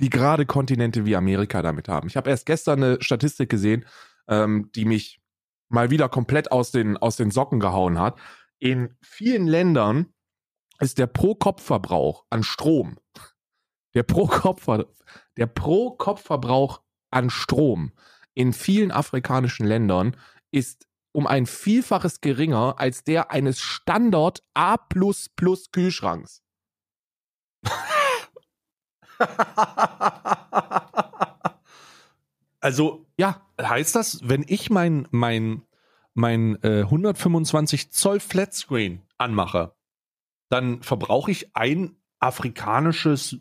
die gerade Kontinente wie Amerika damit haben. Ich habe erst gestern eine Statistik gesehen, ähm, die mich mal wieder komplett aus den, aus den Socken gehauen hat. In vielen Ländern ist der Pro-Kopf-Verbrauch an Strom, der Pro-Kopf, der Pro-Kopf-Verbrauch an Strom in vielen afrikanischen Ländern ist um ein Vielfaches geringer als der eines Standard A Kühlschranks. also, Ja, heißt das, wenn ich mein, mein, mein äh, 125 Zoll Flatscreen anmache, dann verbrauche ich ein afrikanisches,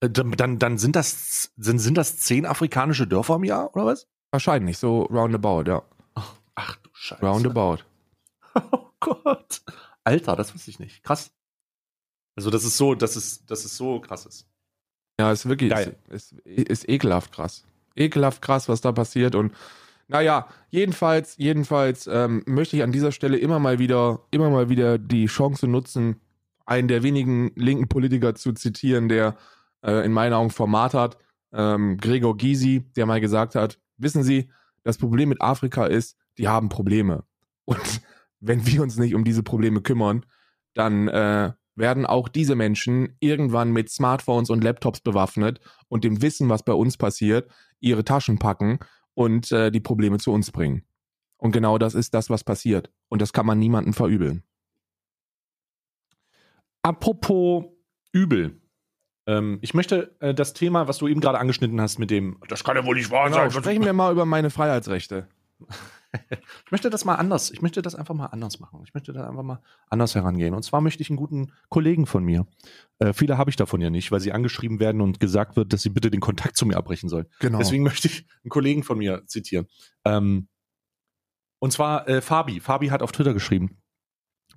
dann, dann, dann sind das, sind, sind das zehn afrikanische Dörfer im Jahr, oder was? wahrscheinlich, so roundabout, ja. Ach du Scheiße. Roundabout. Oh Gott. Alter, das wusste ich nicht. Krass. Also, das ist so, das ist, das ist so krasses. Ja, ist wirklich, Geil. ist, ist, ist ekelhaft krass. Ekelhaft krass, was da passiert und naja, jedenfalls, jedenfalls ähm, möchte ich an dieser Stelle immer mal wieder, immer mal wieder die Chance nutzen, einen der wenigen linken Politiker zu zitieren, der äh, in meinen Augen Format hat, ähm, Gregor Gysi, der mal gesagt hat, wissen Sie, das Problem mit Afrika ist, die haben Probleme. Und wenn wir uns nicht um diese Probleme kümmern, dann äh, werden auch diese Menschen irgendwann mit Smartphones und Laptops bewaffnet und dem Wissen, was bei uns passiert, ihre Taschen packen und äh, die Probleme zu uns bringen. Und genau das ist das, was passiert. Und das kann man niemandem verübeln. Apropos übel. Ähm, ich möchte äh, das Thema, was du eben gerade angeschnitten hast, mit dem, Das kann ja wohl nicht wahr Genau, sein. sprechen wir mal über meine Freiheitsrechte. ich möchte das mal anders, ich möchte das einfach mal anders machen. Ich möchte da einfach mal anders herangehen. Und zwar möchte ich einen guten Kollegen von mir. Äh, viele habe ich davon ja nicht, weil sie angeschrieben werden und gesagt wird, dass sie bitte den Kontakt zu mir abbrechen sollen. Genau. Deswegen möchte ich einen Kollegen von mir zitieren. Ähm, und zwar äh, Fabi. Fabi hat auf Twitter geschrieben.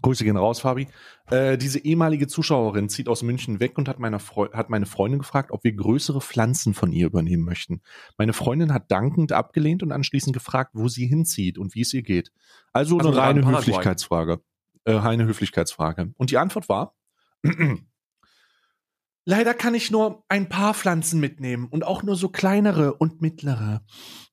Grüße gehen raus, Fabi. Äh, diese ehemalige Zuschauerin zieht aus München weg und hat, meiner Freu hat meine Freundin gefragt, ob wir größere Pflanzen von ihr übernehmen möchten. Meine Freundin hat dankend abgelehnt und anschließend gefragt, wo sie hinzieht und wie es ihr geht. Also, Also eine reine. Höflichkeitsfrage. Äh, reine Höflichkeitsfrage. Und die Antwort war, Leider kann ich nur ein paar Pflanzen mitnehmen und auch nur so kleinere und mittlere.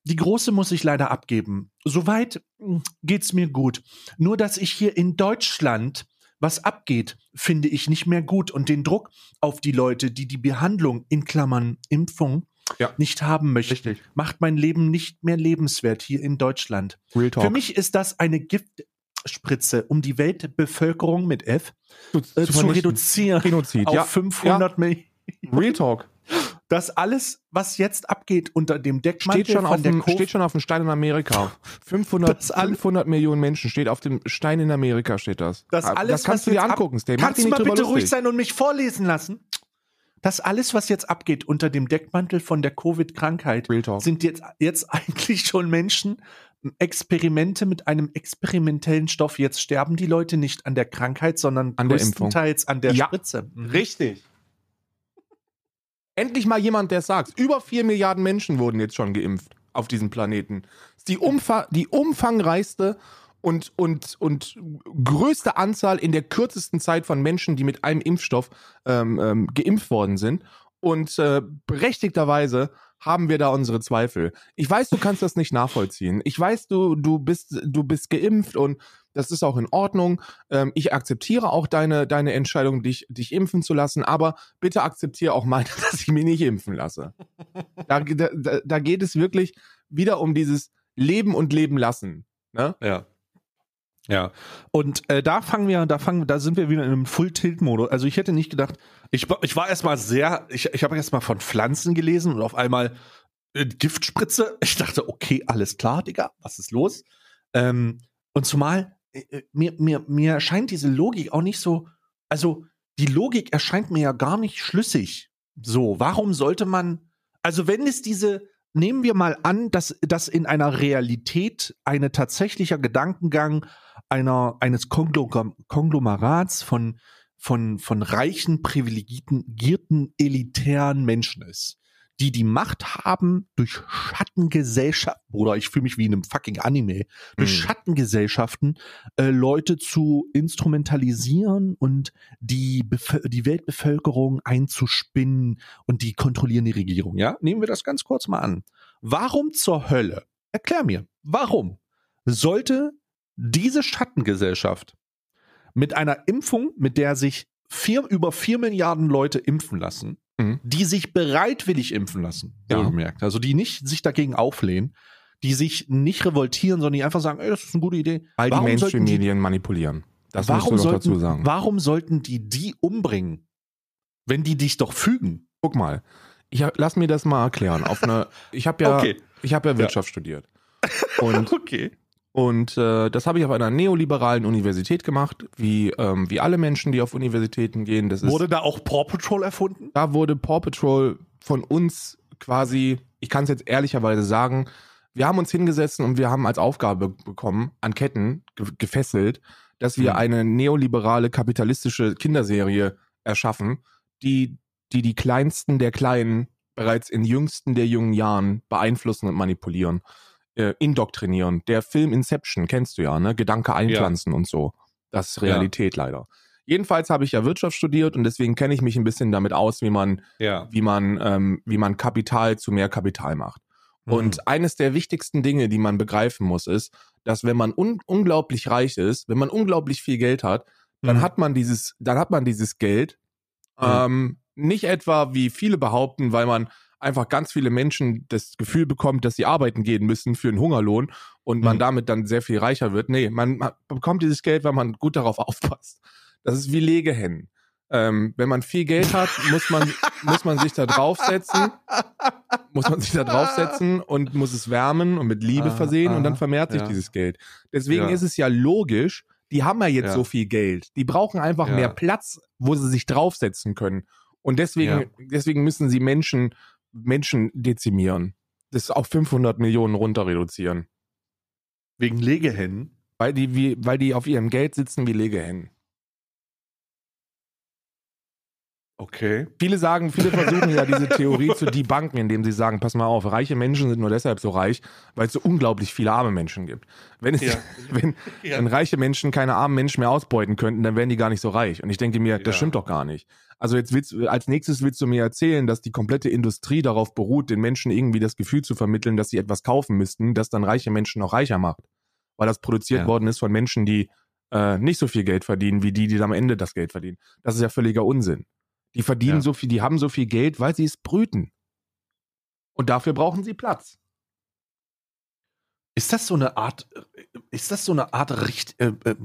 Die große muss ich leider abgeben. Soweit mh, geht's mir gut. Nur dass ich hier in Deutschland was abgeht, finde ich nicht mehr gut und den Druck auf die Leute, die die Behandlung in Klammern Impfung Ja. nicht haben möchten, Richtig. macht mein Leben nicht mehr lebenswert hier in Deutschland. Real Talk. Für mich ist das eine Giftspritze, um die Weltbevölkerung mit F zu, äh, zu, vernichten. reduzieren Genozid, auf ja. 500 Millionen. Real Talk. Das alles, was jetzt abgeht unter dem Deckmantel Steht schon, von auf der dem, Covid- steht schon auf dem Stein in Amerika. 500, Das alle- 500 Millionen Menschen steht auf dem Stein in Amerika, steht das. Das Ah, alles, das kannst was du dir angucken, Steve. Kannst du mal bitte ruhig lustig. sein und mich vorlesen lassen? Das alles, was jetzt abgeht unter dem Deckmantel von der Covid-Krankheit, sind jetzt, jetzt eigentlich schon Menschen, Experimente mit einem experimentellen Stoff. Jetzt sterben die Leute nicht an der Krankheit, sondern An der größtenteils an der Ja. Spritze. Mhm. Richtig. Endlich mal jemand, der es sagt. Über 4 Milliarden Menschen wurden jetzt schon geimpft auf diesem Planeten. Das ist die, Umfa die umfangreichste und, und, und größte Anzahl in der kürzesten Zeit von Menschen, die mit einem Impfstoff ähm, ähm, geimpft worden sind. Und äh, berechtigterweise haben wir da unsere Zweifel. Ich weiß, du kannst das nicht nachvollziehen. Ich weiß, du, du bist, du bist geimpft und das ist auch in Ordnung. Ähm, ich akzeptiere auch deine, deine Entscheidung, dich, dich impfen zu lassen, aber bitte akzeptiere auch meine, dass ich mich nicht impfen lasse. Da, da, da geht es wirklich wieder um dieses Leben und Leben lassen. Ne? Ja. Ja. Und äh, da fangen wir, da fangen, da sind wir wieder in einem Full-Tilt-Modus. Also ich hätte nicht gedacht, ich, ich war erstmal sehr, ich, ich habe erstmal von Pflanzen gelesen und auf einmal äh, Giftspritze. Ich dachte, okay, alles klar, Digga, was ist los? Ähm, und zumal äh, äh, mir, mir, mir erscheint diese Logik auch nicht so, also die Logik erscheint mir ja gar nicht schlüssig. So, warum sollte man, also wenn es diese, nehmen wir mal an, dass, dass in einer Realität eine tatsächlicher Gedankengang einer, eines Konglom Konglomerats von, von, von reichen, privilegierten, elitären Menschen ist, die die Macht haben, durch Schattengesellschaft, Bruder, ich fühle mich wie in einem fucking Anime, durch Hm. Schattengesellschaften äh, Leute zu instrumentalisieren und die, die Weltbevölkerung einzuspinnen und die kontrollieren die Regierung. Ja, nehmen wir das ganz kurz mal an. Warum zur Hölle? Erklär mir, warum sollte diese Schattengesellschaft mit einer Impfung, mit der sich vier, über vier Milliarden Leute impfen lassen, Mhm. die sich bereitwillig impfen lassen, Ja. wohlgemerkt, also die nicht sich dagegen auflehnen, die sich nicht revoltieren, sondern die einfach sagen, ey, das ist eine gute Idee. Weil Warum die Mainstream-Medien manipulieren. Das warum musst du sollten, dazu sagen. Warum sollten die die umbringen, wenn die dich doch fügen? Guck mal, ich, lass mir das mal erklären. Auf eine, ich habe ja, Okay. ich habe ja Wirtschaft studiert. Und Okay. Und äh, das habe ich auf einer neoliberalen Universität gemacht, wie, ähm, wie alle Menschen, die auf Universitäten gehen. Das ist, Wurde da auch Paw Patrol erfunden? da wurde Paw Patrol von uns quasi, ich kann es jetzt ehrlicherweise sagen, wir haben uns hingesetzt und wir haben als Aufgabe bekommen, an Ketten ge gefesselt, dass wir Mhm. eine neoliberale kapitalistische Kinderserie erschaffen, die, die die kleinsten der Kleinen bereits in jüngsten der jungen Jahren beeinflussen und manipulieren, äh, indoktrinieren. Der Film Inception kennst du ja, ne? Gedanke einpflanzen und so. Das ist Realität leider. Jedenfalls habe ich ja Wirtschaft studiert und deswegen kenne ich mich ein bisschen damit aus, wie man Ja. wie man, ähm, wie man Kapital zu mehr Kapital macht. Mhm. Und eines der wichtigsten Dinge, die man begreifen muss, ist, dass wenn man un unglaublich reich ist, wenn man unglaublich viel Geld hat, dann Mhm. hat man dieses, dann hat man dieses Geld Mhm. ähm, nicht etwa wie viele behaupten, weil man einfach ganz viele Menschen das Gefühl bekommt, dass sie arbeiten gehen müssen für einen Hungerlohn und man Mhm. damit dann sehr viel reicher wird. Nee, man, man bekommt dieses Geld, weil man gut darauf aufpasst. Das ist wie Legehennen. Ähm, wenn man viel Geld hat, muss man, muss man sich da draufsetzen, muss man sich da draufsetzen und muss es wärmen und mit Liebe Ah, versehen und dann ah, vermehrt sich ja. dieses Geld. Deswegen Ja. ist es ja logisch, die haben ja jetzt Ja. so viel Geld. Die brauchen einfach mehr Platz, wo sie sich draufsetzen können. Und deswegen, deswegen müssen sie Menschen, Menschen dezimieren. Das auf 500 Millionen runter reduzieren. Wegen Legehennen. Weil die, wie, weil die auf ihrem Geld sitzen wie Legehennen. Okay. Viele sagen, viele versuchen ja diese Theorie zu debunken, indem sie sagen, pass mal auf, reiche Menschen sind nur deshalb so reich, weil es so unglaublich viele arme Menschen gibt. Wenn, es, Ja. wenn, Ja. wenn reiche Menschen keine armen Menschen mehr ausbeuten könnten, dann wären die gar nicht so reich. Und ich denke mir, das Ja. stimmt doch gar nicht. Also jetzt willst, als nächstes willst du mir erzählen, dass die komplette Industrie darauf beruht, den Menschen irgendwie das Gefühl zu vermitteln, dass sie etwas kaufen müssten, das dann reiche Menschen noch reicher macht. Weil das produziert worden ist von Menschen, die äh, nicht so viel Geld verdienen, wie die, die am Ende das Geld verdienen. Das ist ja völliger Unsinn. Die verdienen Ja. so viel, die haben so viel Geld, weil sie es brüten. Und dafür brauchen sie Platz. Ist das so eine Art, äh, ist das so eine Art Richt, äh, äh,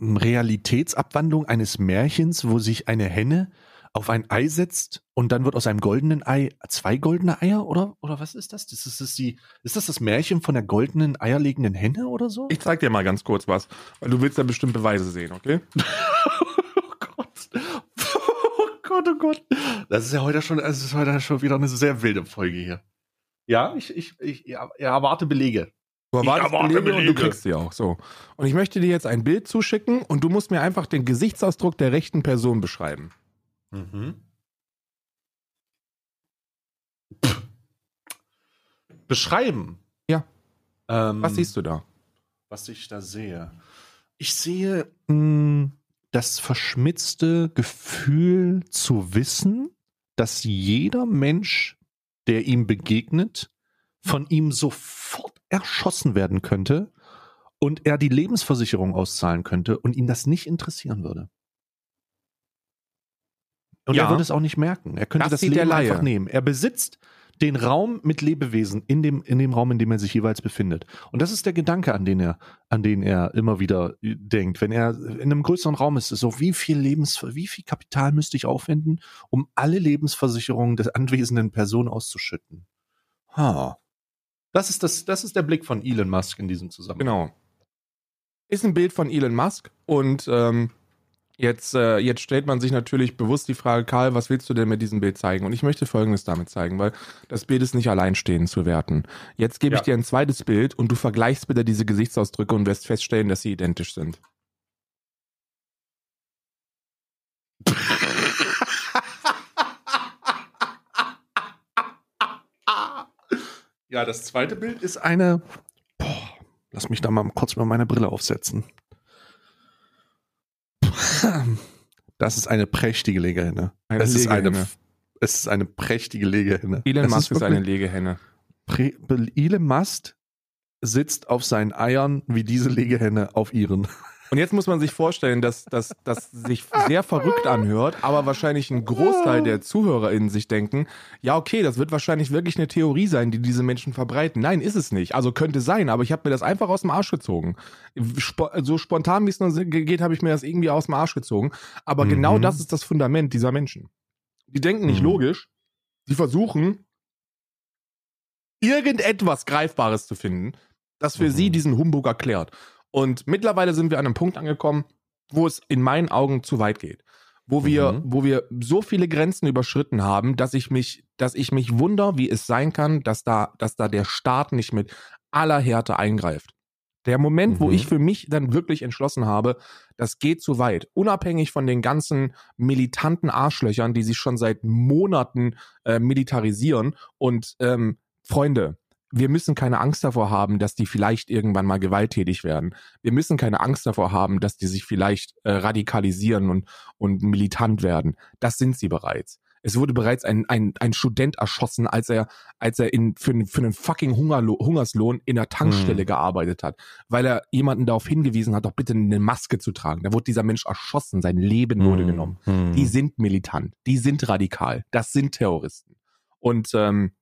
Realitätsabwandlung eines Märchens, wo sich eine Henne auf ein Ei setzt und dann wird aus einem goldenen Ei zwei goldene Eier oder oder was ist das? Das ist, das die, ist das das Märchen von der goldenen eierlegenden Henne oder so? Ich zeig dir mal ganz kurz was, weil du willst da bestimmt Beweise sehen, okay? oh Gott. Oh Gott, oh Gott. Das ist ja heute schon, es ist heute schon wieder eine sehr wilde Folge hier. Ja, ich, ich, ich ja, erwarte Belege. Du erwartest erwarte Belege, und du Belege. kriegst sie auch so. Und ich möchte dir jetzt ein Bild zuschicken und du musst mir einfach den Gesichtsausdruck der rechten Person beschreiben. Mhm. Pff. Beschreiben. Ja. Ähm, Was siehst du da? was ich da sehe. Ich sehe mh, das verschmitzte Gefühl zu wissen, dass jeder Mensch, der ihm begegnet, von ihm sofort erschossen werden könnte und er die Lebensversicherung auszahlen könnte und ihn das nicht interessieren würde. Und Ja. er würde es auch nicht merken. Er könnte Das das, Leben einfach nehmen. Er besitzt den Raum mit Lebewesen in dem, in dem Raum, in dem er sich jeweils befindet. Und das ist der Gedanke, an den er, an den er immer wieder äh, denkt. Wenn er in einem größeren Raum ist, ist so, wie viel Lebens, wie viel Kapital müsste ich aufwenden, um alle Lebensversicherungen der anwesenden Person auszuschütten? Ha. Das ist das, das ist der Blick von Elon Musk in diesem Zusammenhang. Genau. Ist ein Bild von Elon Musk und ähm, jetzt, äh, jetzt stellt man sich natürlich bewusst die Frage, Karl, was willst du denn mit diesem Bild zeigen? Und ich möchte Folgendes damit zeigen, weil das Bild ist nicht alleinstehend zu werten. Jetzt gebe ich Ja. dir ein zweites Bild und du vergleichst bitte diese Gesichtsausdrücke und wirst feststellen, dass sie identisch sind. Ja, das zweite Bild ist eine. Boah, lass mich da mal kurz mal meine Brille aufsetzen. Das ist eine prächtige Legehenne. Eine es, ist eine, Legehenne. es ist eine prächtige Legehenne. Elon Musk ist, eine wirklich- Legehenne. Prä Elon Musk sitzt auf seinen Eiern wie diese Legehenne auf ihren. Und jetzt muss man sich vorstellen, dass das sich sehr verrückt anhört, aber wahrscheinlich ein Großteil der ZuhörerInnen sich denken, ja okay, das wird wahrscheinlich wirklich eine Theorie sein, die diese Menschen verbreiten. Nein, ist es nicht. Also könnte sein, aber ich habe mir das einfach aus dem Arsch gezogen. So spontan wie es nur geht, habe ich mir das irgendwie aus dem Arsch gezogen. Aber Mhm. genau das ist das Fundament dieser Menschen. Die denken nicht Mhm. logisch, sie versuchen irgendetwas Greifbares zu finden, das für Mhm. sie diesen Humbug erklärt. Und mittlerweile sind wir an einem Punkt angekommen, wo es in meinen Augen zu weit geht. Wo wir, Mhm. wo wir so viele Grenzen überschritten haben, dass ich mich, dass ich mich wunder, wie es sein kann, dass da, dass da der Staat nicht mit aller Härte eingreift. Der Moment, wo Mhm. ich für mich dann wirklich entschlossen habe, das geht zu weit. Unabhängig von den ganzen militanten Arschlöchern, die sich schon seit Monaten äh, militarisieren. Und ähm, Freunde, wir müssen keine Angst davor haben, dass die vielleicht irgendwann mal gewalttätig werden. Wir müssen keine Angst davor haben, dass die sich vielleicht äh, radikalisieren und, und militant werden. Das sind sie bereits. Es wurde bereits ein, ein, ein Student erschossen, als er, als er in, für, einen- für einen fucking Hungerlo Hungerslohn in der Tankstelle Hm. gearbeitet hat, weil er jemanden darauf hingewiesen hat, doch bitte eine Maske zu tragen. Da wurde dieser Mensch erschossen, sein Leben wurde genommen. Mhm. Die sind militant, die sind radikal, das sind Terroristen. Und ähm,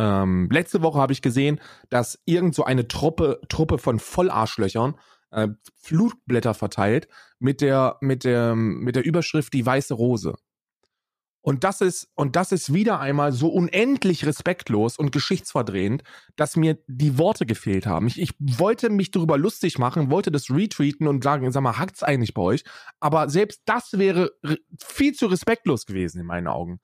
ähm, letzte Woche habe ich gesehen, dass irgend so eine Truppe, Truppe von Vollarschlöchern äh, Flutblätter verteilt mit der, mit der, mit der Überschrift Die weiße Rose. Und das ist, und das ist wieder einmal so unendlich respektlos und geschichtsverdrehend, dass mir die Worte gefehlt haben. Ich, ich wollte mich darüber lustig machen, wollte das retweeten und sagen, sag mal, hackt's eigentlich bei euch? Aber selbst das wäre re- viel zu respektlos gewesen in meinen Augen.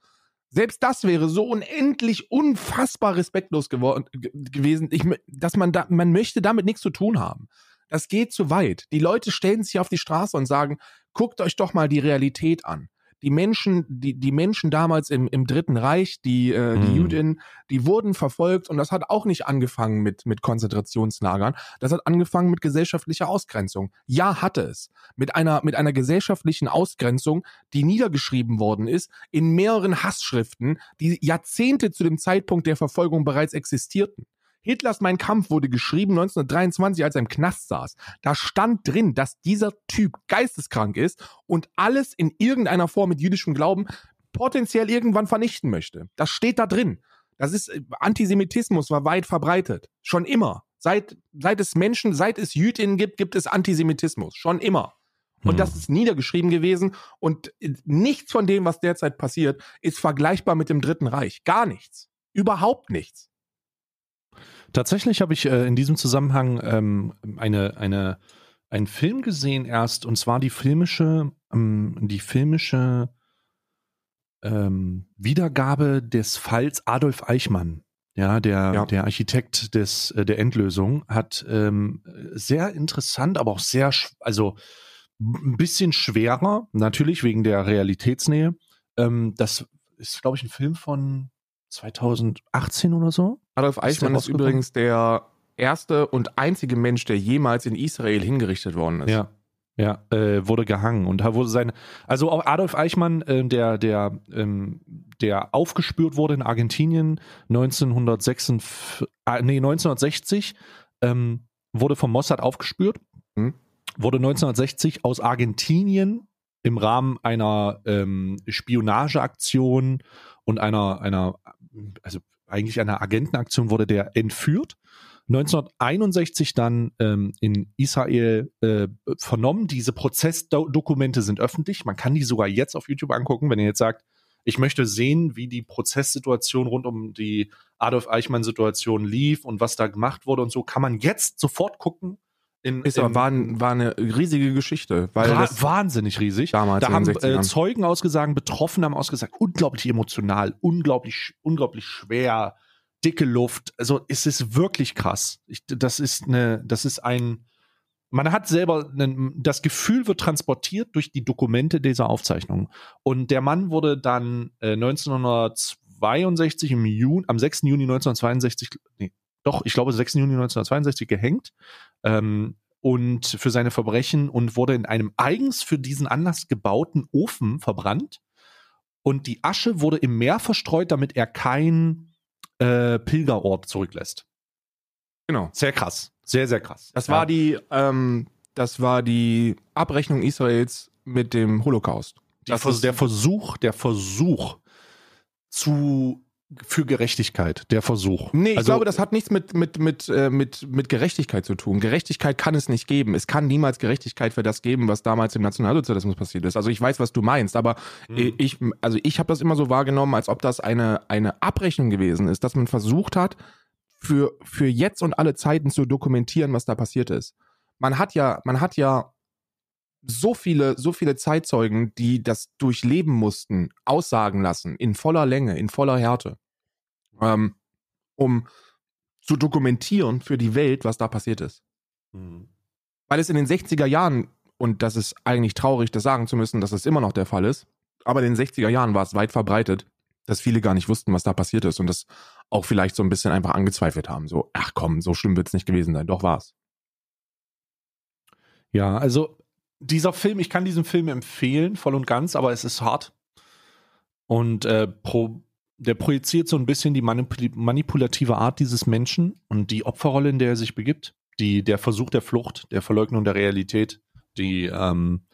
Selbst das wäre so unendlich unfassbar respektlos geworden, ge- gewesen, ich, dass man da, man möchte damit nichts zu tun haben. Das geht zu weit. Die Leute stellen sich auf die Straße und sagen, guckt euch doch mal die Realität an. Die Menschen, die, die Menschen damals im, im Dritten Reich, die, äh, die Mhm. Jüdinnen, die wurden verfolgt und das hat auch nicht angefangen mit, mit Konzentrationslagern. Das hat angefangen mit gesellschaftlicher Ausgrenzung. Ja, hatte es. Mit einer, mit einer gesellschaftlichen Ausgrenzung, die niedergeschrieben worden ist in mehreren Hassschriften, die Jahrzehnte zu dem Zeitpunkt der Verfolgung bereits existierten. Hitlers Mein Kampf wurde geschrieben 1923, als er im Knast saß. Da stand drin, dass dieser Typ geisteskrank ist und alles in irgendeiner Form mit jüdischem Glauben potenziell irgendwann vernichten möchte. Das steht da drin. Das ist, äh, Antisemitismus war weit verbreitet. Schon immer. Seit, seit es Menschen, seit es Jüdinnen gibt, gibt es Antisemitismus. Schon immer. Und Hm. das ist niedergeschrieben gewesen. Und äh, nichts von dem, was derzeit passiert, ist vergleichbar mit dem Dritten Reich. Gar nichts. Überhaupt nichts. Tatsächlich habe ich äh, in diesem Zusammenhang ähm, eine, eine, einen Film gesehen erst, und zwar die filmische, ähm, die filmische ähm, Wiedergabe des Falls Adolf Eichmann. Ja, der, Ja. der Architekt des, äh, der Endlösung hat ähm, sehr interessant, aber auch sehr, also ein bisschen schwerer, natürlich wegen der Realitätsnähe. Ähm, das ist, glaube ich, ein Film von 2018 oder so. Adolf Eichmann ist übrigens der erste und einzige Mensch, der jemals in Israel hingerichtet worden ist. Ja. Ja, äh, wurde gehangen und wurde sein, also auch Adolf Eichmann, äh, der, der, ähm, der aufgespürt wurde in Argentinien 1946, äh, nee, 1960, ähm, wurde vom Mossad aufgespürt, Hm. wurde 1960 aus Argentinien im Rahmen einer ähm, Spionageaktion und einer, einer, also eigentlich einer Agentenaktion wurde der entführt. 1961 dann ähm, in Israel äh, vernommen. Diese Prozessdokumente sind öffentlich. Man kann die sogar jetzt auf YouTube angucken, wenn ihr jetzt sagt, ich möchte sehen, wie die Prozesssituation rund um die Adolf Eichmann-Situation lief und was da gemacht wurde und so, kann man jetzt sofort gucken. In, Ist aber, war, war eine riesige Geschichte, weil das wahnsinnig riesig. damals Da haben 60ern. äh, Zeugen ausgesagt, Betroffene haben ausgesagt, unglaublich emotional, unglaublich, unglaublich schwer, dicke Luft. Also es ist wirklich krass. Ich, das ist eine, das ist ein, man hat selber, einen, das Gefühl wird transportiert durch die Dokumente dieser Aufzeichnungen. Und der Mann wurde dann äh, 1962 im Juni, am 6. Juni 1962, nee, doch, ich glaube 6. Juni 1962 gehängt. Ähm, und für seine Verbrechen und wurde in einem eigens für diesen Anlass gebauten Ofen verbrannt. Und die Asche wurde im Meer verstreut, damit er kein äh, Pilgerort zurücklässt. genau. Sehr krass. Sehr, sehr krass. Das Ja. war die, ähm, das war die Abrechnung Israels mit dem Holocaust. Die Das Vers ist- der Versuch, der Versuch zu für Gerechtigkeit, der Versuch. Nee, ich Also- glaube, das hat nichts mit, mit, mit, äh, mit, mit Gerechtigkeit zu tun. Gerechtigkeit kann es nicht geben. Es kann niemals Gerechtigkeit für das geben, was damals im Nationalsozialismus passiert ist. Also ich weiß, was du meinst, aber Mhm. ich, also ich habe das immer so wahrgenommen, als ob das eine, eine Abrechnung gewesen ist, dass man versucht hat, für, für jetzt und alle Zeiten zu dokumentieren, was da passiert ist. Man hat ja, man hat ja so viele, so viele Zeitzeugen, die das durchleben mussten, aussagen lassen, in voller Länge, in voller Härte, ähm, um zu dokumentieren für die Welt, was da passiert ist. Mhm. Weil es in den 60er Jahren, und das ist eigentlich traurig, das sagen zu müssen, dass es immer noch der Fall ist, aber in den 60er Jahren war es weit verbreitet, dass viele gar nicht wussten, was da passiert ist und das auch vielleicht so ein bisschen einfach angezweifelt haben. So, ach komm, so schlimm wird es nicht gewesen sein. Doch war's. Ja, also dieser Film, ich kann diesen Film empfehlen, voll und ganz, aber es ist hart. Und äh, pro, der projiziert so ein bisschen die manipul manipulative Art dieses Menschen und die Opferrolle, in der er sich begibt, die, der Versuch der Flucht, der Verleugnung der Realität, die, ähm,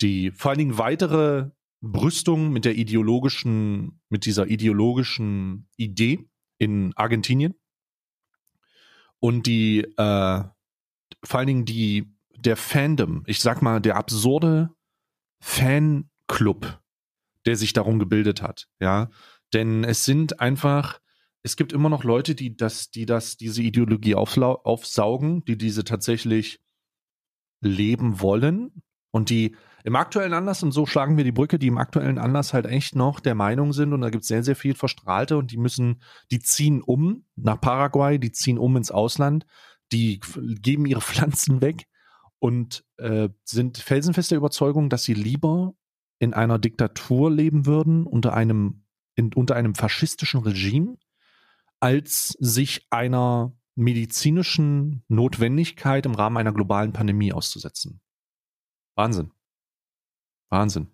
die vor allen Dingen weitere Brüstung mit der ideologischen, mit dieser ideologischen Idee in Argentinien und die, äh, vor allen Dingen die, der Fandom, ich sag mal, der absurde Fanclub, der sich darum gebildet hat, ja. Denn es sind einfach, es gibt immer noch Leute, die das, die das, diese Ideologie aufsaugen, die diese tatsächlich leben wollen und die im aktuellen Anlass, und so schlagen wir die Brücke, die im aktuellen Anlass halt echt noch der Meinung sind, und da gibt es sehr, sehr viel Verstrahlte und die müssen, die ziehen um nach Paraguay, die ziehen um ins Ausland, die geben ihre Pflanzen weg und äh, sind felsenfester Überzeugung, dass sie lieber in einer Diktatur leben würden, unter einem, in, unter einem faschistischen Regime, als sich einer medizinischen Notwendigkeit im Rahmen einer globalen Pandemie auszusetzen. Wahnsinn. Wahnsinn.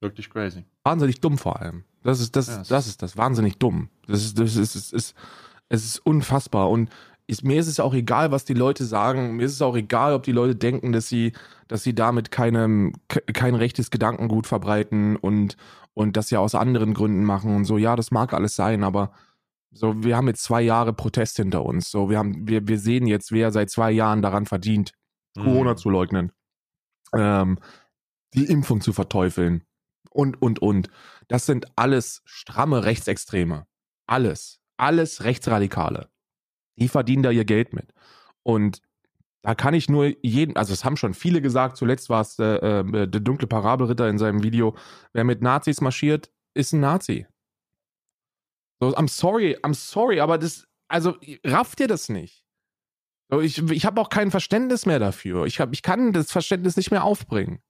Wirklich crazy. Wahnsinnig dumm vor allem. Das ist das, Ja, es das ist das wahnsinnig dumm. Das ist, das ist, es ist, es ist unfassbar. Und ist, mir ist es auch egal, was die Leute sagen. Mir ist es auch egal, ob die Leute denken, dass sie, dass sie damit keinem, ke- kein rechtes Gedankengut verbreiten und, und das ja aus anderen Gründen machen und so. Ja, das mag alles sein, aber So, wir haben jetzt zwei Jahre Protest hinter uns. So, wir haben, wir, wir sehen jetzt, wer seit zwei Jahren daran verdient, Mhm. Corona zu leugnen, ähm, die Impfung zu verteufeln und, und, und. Das sind alles stramme Rechtsextreme. Alles. Alles Rechtsradikale. Die verdienen da ihr Geld mit. Und da kann ich nur jeden, also es haben schon viele gesagt, zuletzt war es der, äh, der dunkle Parabelritter in seinem Video, wer mit Nazis marschiert, ist ein Nazi. So, I'm sorry, I'm sorry, aber das, also rafft ihr das nicht? So, ich ich habe auch kein Verständnis mehr dafür. Ich, hab, ich kann das Verständnis nicht mehr aufbringen.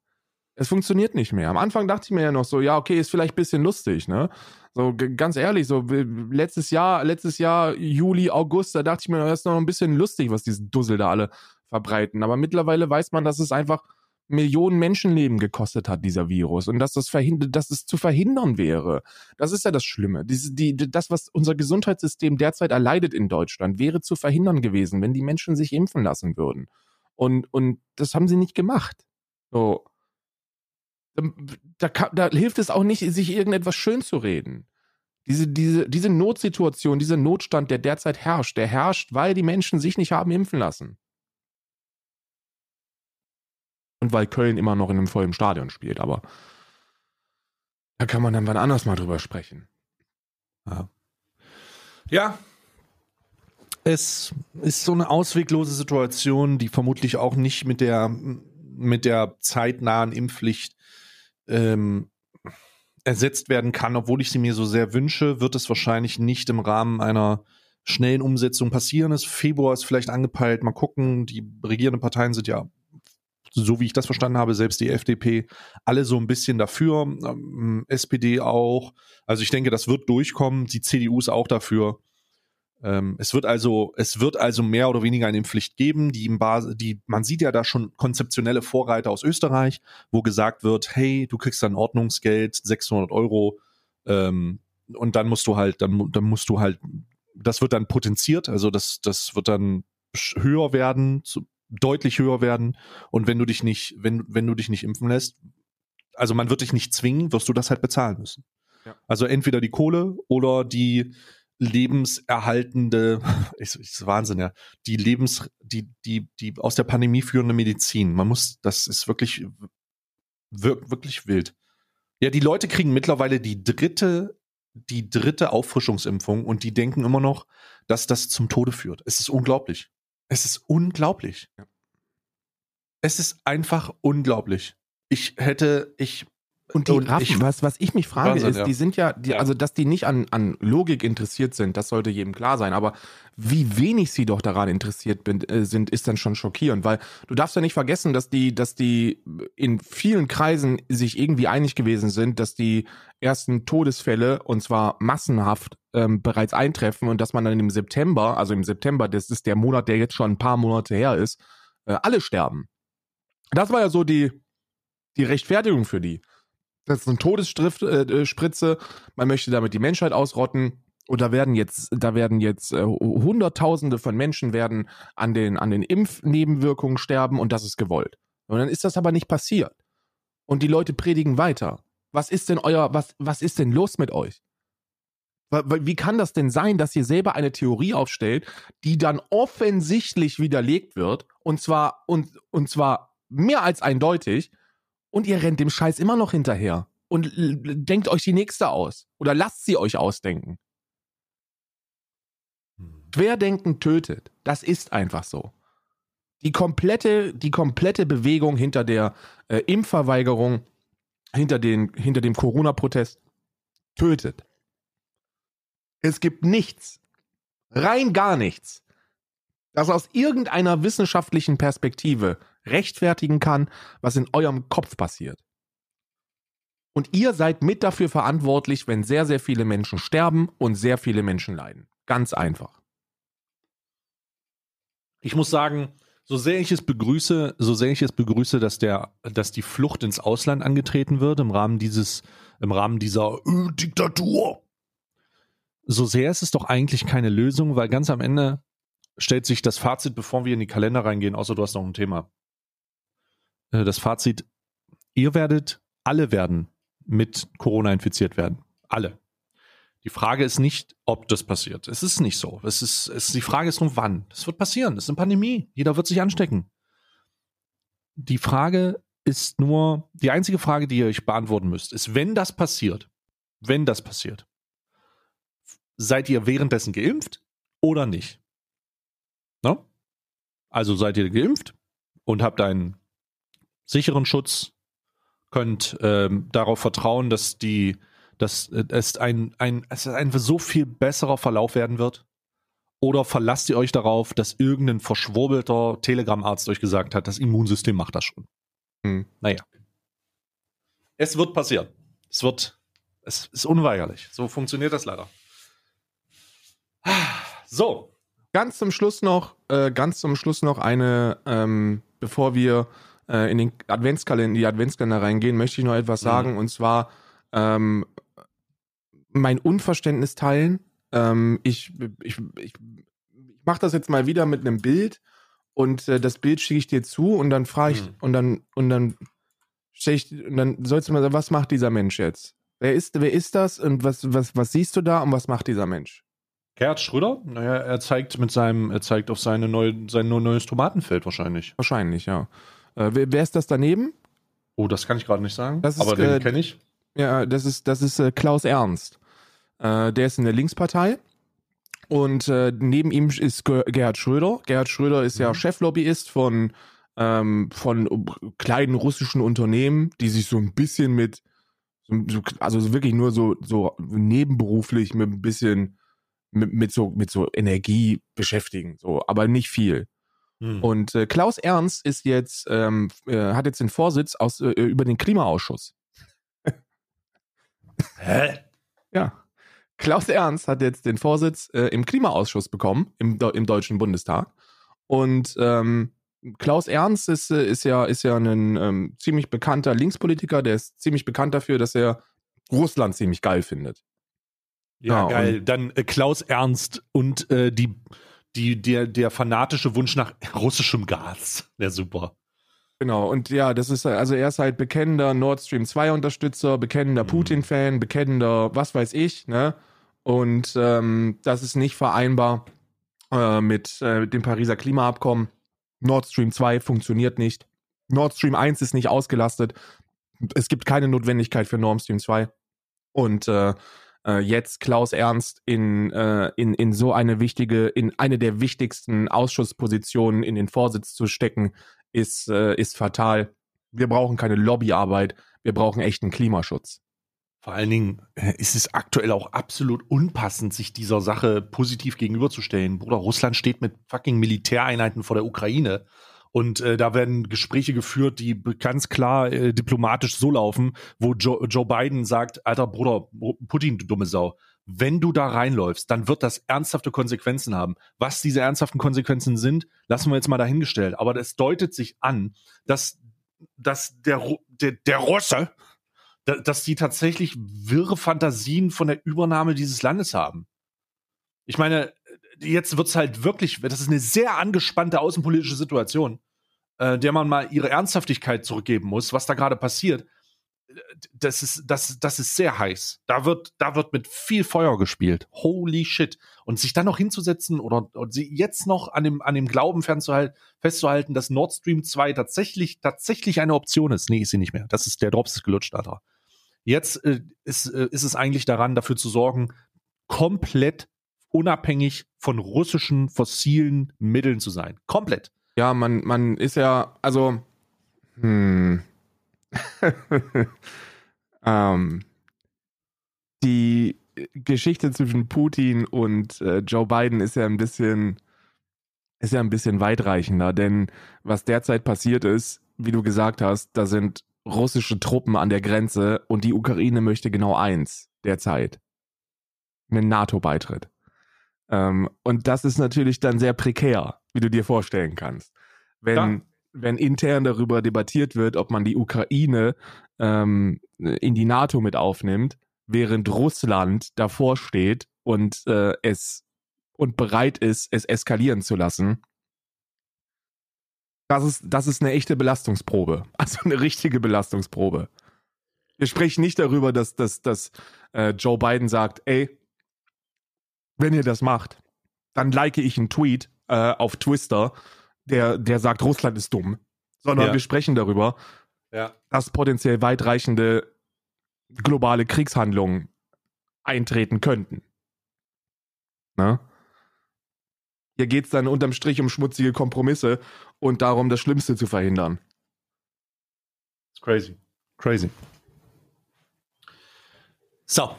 Es funktioniert nicht mehr. Am Anfang dachte ich mir ja noch so, ja, okay, ist vielleicht ein bisschen lustig, ne? So, ganz ehrlich, so letztes Jahr, letztes Jahr, Juli, August, da dachte ich mir, das ist noch ein bisschen lustig, was diese Dussel da alle verbreiten. Aber mittlerweile weiß man, dass es einfach Millionen Menschenleben gekostet hat, dieser Virus. Und dass das verhindert, dass es zu verhindern wäre. Das ist ja das Schlimme. Diese, die, das, was unser Gesundheitssystem derzeit erleidet in Deutschland, wäre zu verhindern gewesen, wenn die Menschen sich impfen lassen würden. Und, und das haben sie nicht gemacht. So. Da, kann, da hilft es auch nicht, sich irgendetwas schön zu reden. Diese, diese, diese Notsituation, dieser Notstand, der derzeit herrscht, der herrscht, weil die Menschen sich nicht haben impfen lassen. Und weil Köln immer noch in einem vollen Stadion spielt, aber da kann man dann wann anders mal drüber sprechen. Ja. Es ist so eine ausweglose Situation, die vermutlich auch nicht mit der, mit der zeitnahen Impfpflicht ähm, ersetzt werden kann, obwohl ich sie mir so sehr wünsche, wird es wahrscheinlich nicht im Rahmen einer schnellen Umsetzung passieren. Es Februar ist vielleicht angepeilt. Mal gucken. Die regierenden Parteien sind ja, so wie ich das verstanden habe, selbst die FDP, alle so ein bisschen dafür. Ähm, SPD auch. Also ich denke, das wird durchkommen. Die CDU ist auch dafür. Ähm, es wird also, es wird also mehr oder weniger eine Impfpflicht geben, die im Basis, die, man sieht ja da schon konzeptionelle Vorreiter aus Österreich, wo gesagt wird, hey, du kriegst dann Ordnungsgeld, 600 Euro, ähm, und dann musst du halt, dann, dann musst du halt, das wird dann potenziert, also das, das wird dann höher werden, zu, deutlich höher werden. Und wenn du dich nicht, wenn, wenn du dich nicht impfen lässt, also man wird dich nicht zwingen, wirst du das halt bezahlen müssen. Ja. Also entweder die Kohle oder die lebenserhaltende, ist, ist Wahnsinn, ja, die Lebens, die, die, die aus der Pandemie führende Medizin. Man muss, das ist wirklich, wir, wirklich wild. Ja, die Leute kriegen mittlerweile die dritte, die dritte Auffrischungsimpfung und die denken immer noch, dass das zum Tode führt. Es ist unglaublich. Es ist unglaublich. Ja. Es ist einfach unglaublich. Ich hätte, ich, Und die Und raffen, ich- was, was ich mich frage, Wahnsinn, ist, ja. die sind ja, die, Ja. also dass die nicht an, an Logik interessiert sind, das sollte jedem klar sein. Aber wie wenig sie doch daran interessiert bin, äh, sind, ist dann schon schockierend, weil du darfst ja nicht vergessen, dass die, dass die in vielen Kreisen sich irgendwie einig gewesen sind, dass die ersten Todesfälle und zwar massenhaft ähm, bereits eintreffen und dass man dann im September, also im September, das ist der Monat, der jetzt schon ein paar Monate her ist, äh, alle sterben. Das war ja so die, die Rechtfertigung für die. Das ist eine Todesspritze, äh, Spritze. man möchte damit die Menschheit ausrotten. Und da werden jetzt, da werden jetzt äh, Hunderttausende von Menschen werden an den, an den Impfnebenwirkungen sterben und das ist gewollt. Und dann ist das aber nicht passiert. Und die Leute predigen weiter. Was ist denn euer, was, was ist denn los mit euch? Wie kann das denn sein, dass ihr selber eine Theorie aufstellt, die dann offensichtlich widerlegt wird, und zwar, und, und zwar mehr als eindeutig, und ihr rennt dem Scheiß immer noch hinterher und denkt euch die nächste aus oder lasst sie euch ausdenken. Querdenken tötet. Das ist einfach so. Die komplette, die komplette Bewegung hinter der äh, Impfverweigerung, hinter, den, hinter dem Corona-Protest tötet. Es gibt nichts, rein gar nichts, das aus irgendeiner wissenschaftlichen Perspektive rechtfertigen kann, was in eurem Kopf passiert. Und ihr seid mit dafür verantwortlich, wenn sehr, sehr viele Menschen sterben und sehr viele Menschen leiden. Ganz einfach. Ich muss sagen, so sehr ich es begrüße, so sehr ich es begrüße, dass der, dass die Flucht ins Ausland angetreten wird im Rahmen dieses, im Rahmen dieser äh, Diktatur. So sehr ist es doch eigentlich keine Lösung, weil ganz am Ende stellt sich das Fazit, bevor wir in die Kalender reingehen, außer du hast noch ein Thema. Äh, Das Fazit, ihr werdet, alle werden mit Corona infiziert werden. Alle. Die Frage ist nicht, ob das passiert. Es ist nicht so. Es ist, es, die Frage ist nur, wann. Das wird passieren. Das ist eine Pandemie. Jeder wird sich anstecken. Die Frage ist nur, die einzige Frage, die ihr euch beantworten müsst, ist, wenn das passiert, wenn das passiert, seid ihr währenddessen geimpft oder nicht? Ne? Also seid ihr geimpft und habt einen sicheren Schutz, könnt ähm, darauf vertrauen, dass die, dass es ein, ein, es ein so viel besserer Verlauf werden wird. Oder verlasst ihr euch darauf, dass irgendein verschwurbelter Telegram-Arzt euch gesagt hat, das Immunsystem macht das schon? Hm. Naja. Es wird passieren. Es wird, es ist unweigerlich. So funktioniert das leider. So. Ganz zum Schluss noch, äh, ganz zum Schluss noch eine, ähm, bevor wir äh, in den Adventskalender, in die Adventskalender reingehen, möchte ich noch etwas Mhm. sagen und zwar ähm, mein Unverständnis teilen. Ähm, ich ich, ich, ich mache das jetzt mal wieder mit einem Bild und äh, das Bild schicke ich dir zu und dann frage ich Mhm. und dann und dann ich und dann sollst du mal sagen, was macht dieser Mensch jetzt? Wer ist wer ist das und was was was siehst du da und was macht dieser Mensch? Gerhard Schröder, naja, er zeigt mit seinem, er zeigt auf seine neue, sein neues Tomatenfeld wahrscheinlich. Wahrscheinlich, ja. Äh, wer, wer ist das daneben? Oh, das kann ich gerade nicht sagen. Ist, aber den äh, kenne ich. Ja, das ist, das ist äh, Klaus Ernst. Äh, der ist in der Linkspartei. Und neben ihm ist Ge Gerhard Schröder. Gerhard Schröder ist ja Mhm. Cheflobbyist von, ähm, von kleinen russischen Unternehmen, die sich so ein bisschen mit, so, so- also wirklich nur so, so nebenberuflich mit ein bisschen mit, mit, so, mit so Energie beschäftigen. So, aber nicht viel. Hm. Und äh, Klaus Ernst ist jetzt, ähm, äh, hat jetzt den Vorsitz aus, äh, über den Klimaausschuss. Hä? Ja. Klaus Ernst hat jetzt den Vorsitz äh, im Klimaausschuss bekommen, im, im Deutschen Bundestag. Und ähm, Klaus Ernst ist, äh, ist ja, ist ja ein ähm, ziemlich bekannter Linkspolitiker, der ist ziemlich bekannt dafür, dass er Russland ziemlich geil findet. Ja, Ja, geil. Dann äh, Klaus Ernst und äh, die, die, der, der fanatische Wunsch nach russischem Gas. Ja, super. Genau, und ja, das ist, also er ist halt bekennender Nord Stream 2 Unterstützer, bekennender Mhm. Putin-Fan, bekennender was weiß ich, ne? Und ähm, das ist nicht vereinbar äh, mit äh, dem Pariser Klimaabkommen. Nord Stream 2 funktioniert nicht. Nord Stream 1 ist nicht ausgelastet. Es gibt keine Notwendigkeit für Nord Stream 2. Und äh, äh, jetzt Klaus Ernst in, äh, in, in so eine wichtige, in eine der wichtigsten Ausschusspositionen in den Vorsitz zu stecken, ist, äh, ist fatal. Wir brauchen keine Lobbyarbeit, wir brauchen echten Klimaschutz. Vor allen Dingen äh, ist es aktuell auch absolut unpassend, sich dieser Sache positiv gegenüberzustellen. Bruder, Russland steht mit fucking Militäreinheiten vor der Ukraine. Und äh, da werden Gespräche geführt, die ganz klar äh, diplomatisch so laufen, wo Joe, Joe Biden sagt, alter Bruder, Putin, du dumme Sau, wenn du da reinläufst, dann wird das ernsthafte Konsequenzen haben. Was diese ernsthaften Konsequenzen sind, lassen wir jetzt mal dahingestellt. Aber das deutet sich an, dass, dass der, der, der Russe, da- dass die tatsächlich wirre Fantasien von der Übernahme dieses Landes haben. Ich meine, jetzt wird's halt wirklich, das ist eine sehr angespannte außenpolitische Situation, äh, der man mal ihre Ernsthaftigkeit zurückgeben muss, was da gerade passiert. Das ist, das, das ist sehr heiß. Da wird, da wird mit viel Feuer gespielt. Holy shit. Und sich dann noch hinzusetzen oder und sie jetzt noch an dem, an dem Glauben fernzuhalten, festzuhalten, dass Nord Stream 2 tatsächlich, tatsächlich eine Option ist. Nee, ist sie nicht mehr. Das ist, der Drops ist gelutscht, Alter. Jetzt äh, ist, äh, ist es eigentlich daran, dafür zu sorgen, komplett unabhängig von russischen fossilen Mitteln zu sein. Komplett. Ja, man, man ist ja, also, hm. ähm, die Geschichte zwischen Putin und äh, Joe Biden ist ja ein bisschen, ist ja ein bisschen weitreichender, denn was derzeit passiert ist, wie du gesagt hast, da sind russische Truppen an der Grenze und die Ukraine möchte genau eins derzeit. Einen NATO-Beitritt. Ähm, und das ist natürlich dann sehr prekär, wie du dir vorstellen kannst. Wenn, Ja. wenn intern darüber debattiert wird, ob man die Ukraine ähm, in die NATO mit aufnimmt, während Russland davor steht und äh, es und bereit ist, es eskalieren zu lassen. Das ist, das ist eine echte Belastungsprobe. Also eine richtige Belastungsprobe. Wir sprechen nicht darüber, dass, dass, dass äh, Joe Biden sagt, ey, wenn ihr das macht, dann like ich einen Tweet äh, auf Twister, der, der sagt, Russland ist dumm. Sondern Ja. wir sprechen darüber, Ja. dass potenziell weitreichende globale Kriegshandlungen eintreten könnten. Ne? Hier geht es dann unterm Strich um schmutzige Kompromisse und darum, das Schlimmste zu verhindern. It's crazy. Crazy. So,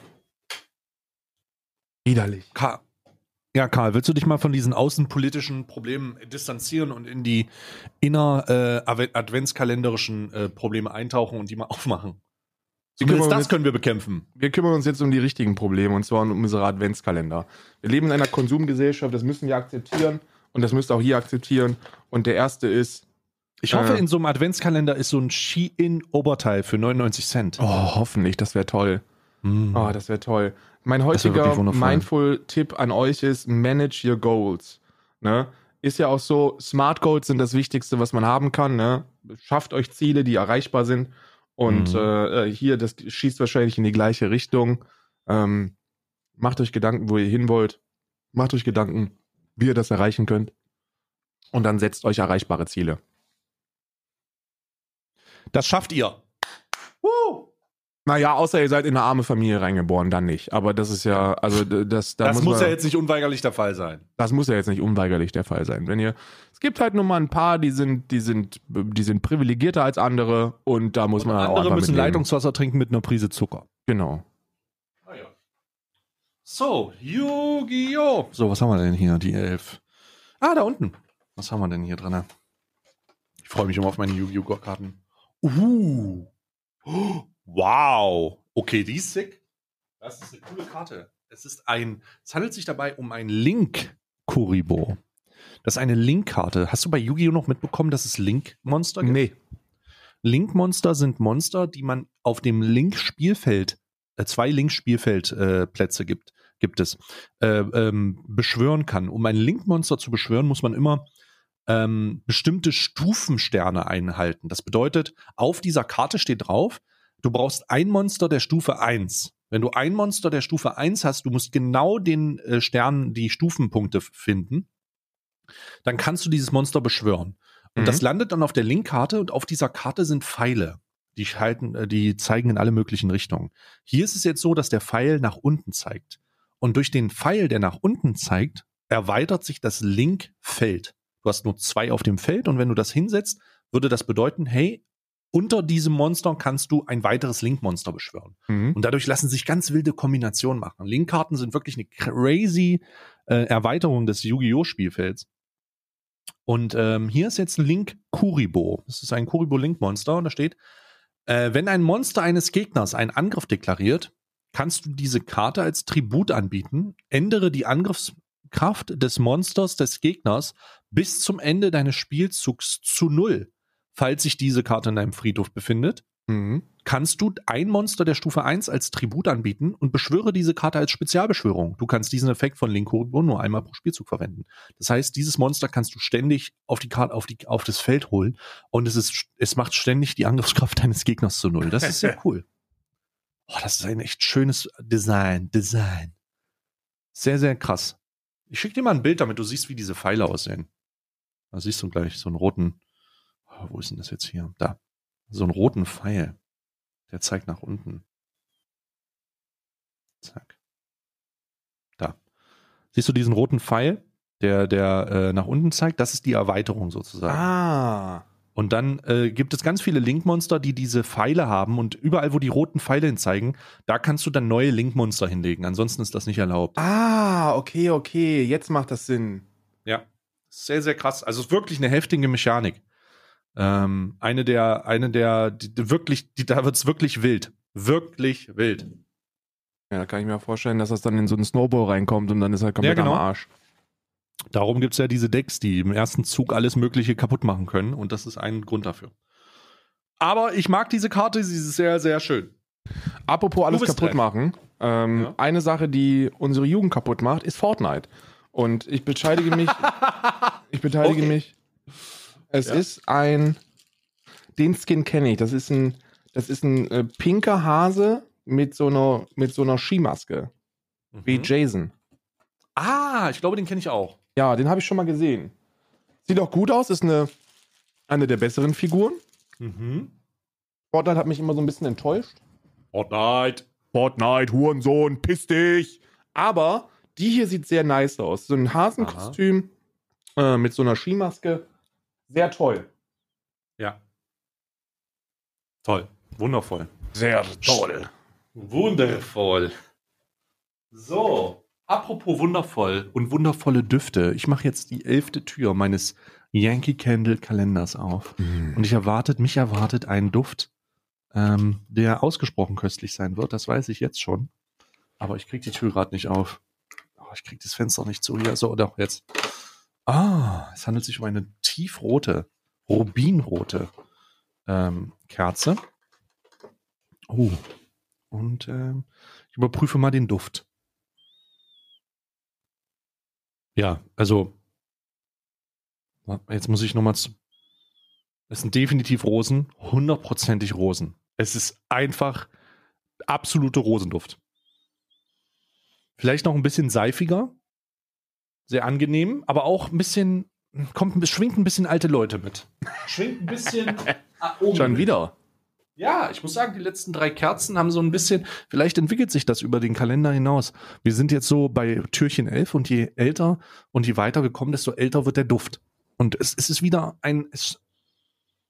Widerlich. Karl. Ja, Karl, willst du dich mal von diesen außenpolitischen Problemen distanzieren und in die inner äh, Adve- adventskalenderischen äh, Probleme eintauchen und die mal aufmachen? Zumindest das können wir bekämpfen. Wir kümmern uns jetzt um die richtigen Probleme und zwar um unsere Adventskalender. Wir leben in einer Konsumgesellschaft, das müssen wir akzeptieren und das müsst ihr auch hier akzeptieren. Und der erste ist, Ich hoffe, Äh. in so einem Adventskalender ist so ein Ski-In-Oberteil für 99 Cent. oh, hoffentlich, das wäre toll. Mm. Oh, das wäre toll. Mein heutiger. Mindful-Tipp an euch ist, manage your goals. Ne? Ist ja auch so, Smart Goals sind das Wichtigste, was man haben kann. Ne? Schafft euch Ziele, die erreichbar sind. Und Mhm. äh, hier, das schießt wahrscheinlich in die gleiche Richtung. Ähm, macht euch Gedanken, wo ihr hin wollt. Macht euch Gedanken, wie ihr das erreichen könnt. Und dann setzt euch erreichbare Ziele. Das schafft ihr. Woo! Naja, außer ihr seid in eine arme Familie reingeboren, dann nicht. Aber das ist ja, also das, da Das muss, man, ja jetzt nicht unweigerlich der Fall sein. das muss ja jetzt nicht unweigerlich der Fall sein. Wenn ihr, es gibt halt nur mal ein paar, die sind, die sind, die sind privilegierter als andere und da muss Und man auch andere einfach müssen mitleben. Leitungswasser trinken mit einer Prise Zucker. Genau. So, Yu-Gi-Oh! So, was haben wir denn hier? Die elf. Ah, da unten. Was haben wir denn hier drin? Ich freue mich immer auf meine Yu-Gi-Oh! Karten. Uh. Oh, Wow. Okay, die ist sick. Das ist eine coole Karte. Es ist ein, es handelt sich dabei um ein Link-Kuribo. Das ist eine Link-Karte. Hast du bei Yu-Gi-Oh! noch mitbekommen, dass es Link-Monster gibt? Nee. Link-Monster sind Monster, die man auf dem Link-Spielfeld, äh, zwei Link-Spielfeldplätze äh, gibt, gibt es, äh, ähm, beschwören kann. Um ein Link-Monster zu beschwören, muss man immer ähm, bestimmte Stufensterne einhalten. Das bedeutet, auf dieser Karte steht drauf, du brauchst ein Monster der Stufe 1. Wenn du ein Monster der Stufe 1 hast, du musst genau den äh, Sternen die Stufenpunkte finden, dann kannst du dieses Monster beschwören. Und Mhm. das landet dann auf der Linkkarte und auf dieser Karte sind Pfeile. Die, halten, äh, die zeigen in alle möglichen Richtungen. Hier ist es jetzt so, dass der Pfeil nach unten zeigt. Und durch den Pfeil, der nach unten zeigt, erweitert sich das Linkfeld. Du hast nur zwei auf dem Feld und wenn du das hinsetzt, würde das bedeuten, hey, unter diesem Monster kannst du ein weiteres Link-Monster beschwören. Mhm. Und dadurch lassen sich ganz wilde Kombinationen machen. Link-Karten sind wirklich eine crazy äh, Erweiterung des Yu-Gi-Oh! Spielfelds. Und ähm, hier ist jetzt Link Kuribo. Das ist ein Kuribo-Link-Monster und da steht, äh, wenn ein Monster eines Gegners einen Angriff deklariert, kannst du diese Karte als Tribut anbieten, ändere die Angriffskraft des Monsters des Gegners bis zum Ende deines Spielzugs zu null, falls sich diese Karte in deinem Friedhof befindet Mhm. kannst du ein Monster der Stufe 1 als Tribut anbieten und beschwöre diese Karte als Spezialbeschwörung. Du kannst diesen Effekt von Link Kuribo nur einmal pro Spielzug verwenden. Das heißt, dieses Monster kannst du ständig auf die Karte, auf die, auf das Feld holen und es ist, es macht ständig die Angriffskraft deines Gegners zu null. Das ist sehr cool. Oh, das ist ein echt schönes Design, Design. Sehr, sehr krass. Ich schicke dir mal ein Bild, damit du siehst, wie diese Pfeile aussehen. Da siehst du gleich so einen roten, oh, wo ist denn das jetzt hier? Da so einen roten Pfeil. Der zeigt nach unten. Zack. Da. Siehst du diesen roten Pfeil, der, der äh, nach unten zeigt? Das ist die Erweiterung sozusagen. Ah. Und dann äh, gibt es ganz viele Link-Monster, die diese Pfeile haben und überall, wo die roten Pfeile hin zeigen, da kannst du dann neue Link-Monster hinlegen. Ansonsten ist das nicht erlaubt. Ah, okay, okay. Jetzt macht das Sinn. Ja. Sehr, sehr krass. Also es ist wirklich eine heftige Mechanik. Ähm, eine der, eine der, die, die wirklich, die, da wird's wirklich wild. Wirklich wild. Ja, da kann ich mir vorstellen, dass das dann in so einen Snowball reinkommt und dann ist er komplett Ja, genau. am Arsch. Darum gibt's ja diese Decks, die im ersten Zug alles Mögliche kaputt machen können. Und das ist ein Grund dafür. Aber ich mag diese Karte, sie ist sehr, sehr schön. Apropos alles kaputt dran. machen. Ähm, Ja. Eine Sache, die unsere Jugend kaputt macht, ist Fortnite. Und ich beteilige mich. ich beteilige Okay. mich. Es Ja. ist ein. Den Skin kenne ich. Das ist ein, das ist ein äh, pinker Hase mit so einer, mit so einer Skimaske. Wie Mhm. Jason. Ah, ich glaube, den kenne ich auch. Ja, den habe ich schon mal gesehen. Sieht auch gut aus, ist eine, eine der besseren Figuren. Mhm. Fortnite hat mich immer so ein bisschen enttäuscht. Fortnite. Fortnite, Hurensohn, piss dich. Aber die hier sieht sehr nice aus. So ein Hasenkostüm äh, mit so einer Skimaske. Sehr toll. Ja. Toll. Wundervoll. Sehr toll. Wundervoll. So, apropos wundervoll und wundervolle Düfte. Ich mache jetzt die elfte Tür meines Yankee Candle Kalenders auf. Und ich erwartet, mich erwartet ein Duft, ähm, der ausgesprochen köstlich sein wird. Das weiß ich jetzt schon. Aber ich kriege die Tür gerade nicht auf. Oh, ich kriege das Fenster nicht zu hier. So, doch, jetzt. Ah, es handelt sich um eine tiefrote, rubinrote ähm, Kerze. Oh. Und ähm, ich überprüfe mal den Duft. Ja, also jetzt muss ich nochmal zu. Es sind definitiv Rosen, hundertprozentig Rosen. Es ist einfach absolute Rosenduft. Vielleicht noch ein bisschen seifiger, sehr angenehm, aber auch ein bisschen, kommt, schwingt ein bisschen alte Leute mit. Schwingt ein bisschen. Schon wieder. Ja, ich muss sagen, die letzten drei Kerzen haben so ein bisschen, vielleicht entwickelt sich das über den Kalender hinaus. Wir sind jetzt so bei Türchen 11 und je älter und je weiter wir kommen, desto älter wird der Duft. Und es, es ist wieder ein, es,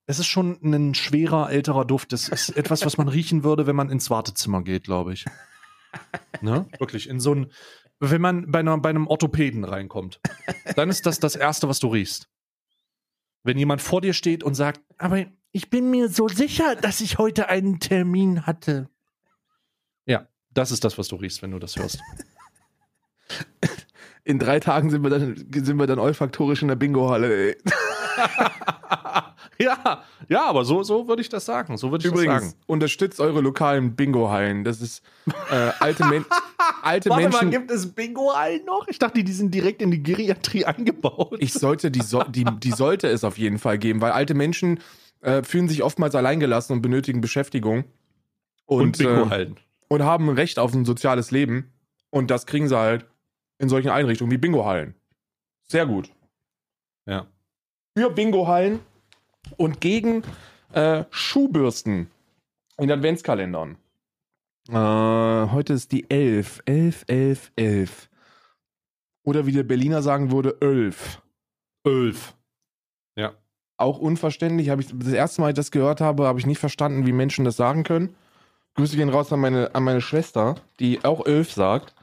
es ist schon ein schwerer, älterer Duft. Das ist etwas, was man riechen würde, wenn man ins Wartezimmer geht, glaube ich. Ne? Wirklich, in so ein, wenn man bei, einer, bei einem Orthopäden reinkommt, dann ist das das Erste, was du riechst. Wenn jemand vor dir steht und sagt, aber ich bin mir so sicher, dass ich heute einen Termin hatte. Ja, das ist das, was du riechst, wenn du das hörst. In drei Tagen sind wir dann, sind wir dann olfaktorisch in der Bingo-Halle. ja, ja, aber so, so würde ich das sagen. So würde ich das Übrigens, sagen. unterstützt eure lokalen Bingo-Hallen. Das ist äh, alte, Men alte Menschen. gibt es Bingo-Hallen noch? Ich dachte, die sind direkt in die Geriatrie eingebaut. Ich sollte, die, so die, die sollte es auf jeden Fall geben, weil alte Menschen äh, fühlen sich oftmals alleingelassen und benötigen Beschäftigung. Und, äh, Bingo-Hallen. und haben ein Recht auf ein soziales Leben. Und das kriegen sie halt in solchen Einrichtungen wie Bingo-Hallen. Sehr gut. Ja. Für Bingo-Hallen und gegen äh, Schuhbürsten in Adventskalendern. Äh, heute ist die 11. 11, 11, 11. Oder wie der Berliner sagen würde, 11. Elf. Ja. Auch unverständlich. Habe ich das erste Mal, als ich das gehört habe, habe ich nicht verstanden, wie Menschen das sagen können. Grüße gehen raus an meine, an meine Schwester, die auch 11 sagt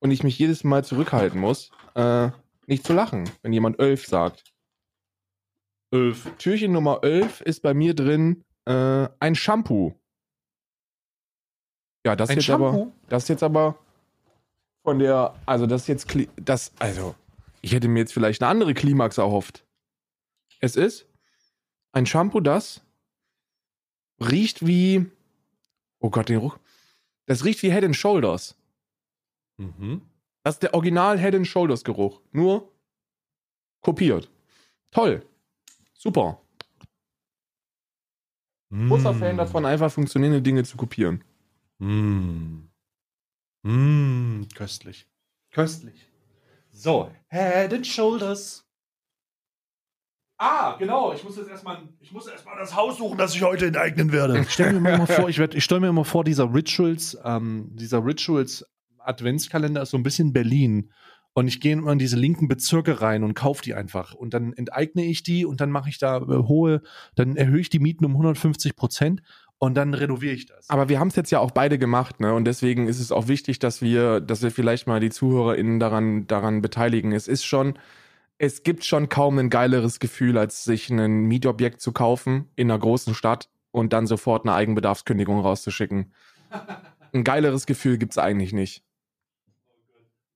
und ich mich jedes Mal zurückhalten muss, äh, nicht zu lachen, wenn jemand 11 sagt. Elf. Türchen Nummer 11 ist bei mir drin äh, ein Shampoo. Ja, das Ein jetzt aber, Shampoo? das jetzt aber von der, also das jetzt, das, also, ich hätte mir jetzt vielleicht eine andere Klimax erhofft. Es ist ein Shampoo, das riecht wie, oh Gott, den Ruch, das riecht wie Head and Shoulders. Mhm. Das ist der Original Head and Shoulders Geruch. Nur kopiert. Toll. Super. Großer Fan davon, einfach funktionierende Dinge zu kopieren. Mm. Mm, köstlich. Köstlich. So, Head and Shoulders. Ah, genau. Ich muss jetzt erstmal, ich muss erstmal das Haus suchen, das ich heute enteignen werde. Ich stelle mir immer vor, ich, werd- ich stelle mir immer vor, dieser Rituals, ähm, dieser Rituals Adventskalender ist so ein bisschen Berlin. Und ich gehe immer in diese linken Bezirke rein und kaufe die einfach. Und dann enteigne ich die und dann mache ich da äh, hohe, dann erhöhe ich die Mieten um 150 Prozent und dann renoviere ich das. Aber wir haben es jetzt ja auch beide gemacht, ne? Und deswegen ist es auch wichtig, dass wir, dass wir vielleicht mal die ZuhörerInnen daran, daran beteiligen. Es ist schon, es gibt schon kaum ein geileres Gefühl, als sich ein Mietobjekt zu kaufen in einer großen Stadt und dann sofort eine Eigenbedarfskündigung rauszuschicken. Ein geileres Gefühl gibt's eigentlich nicht.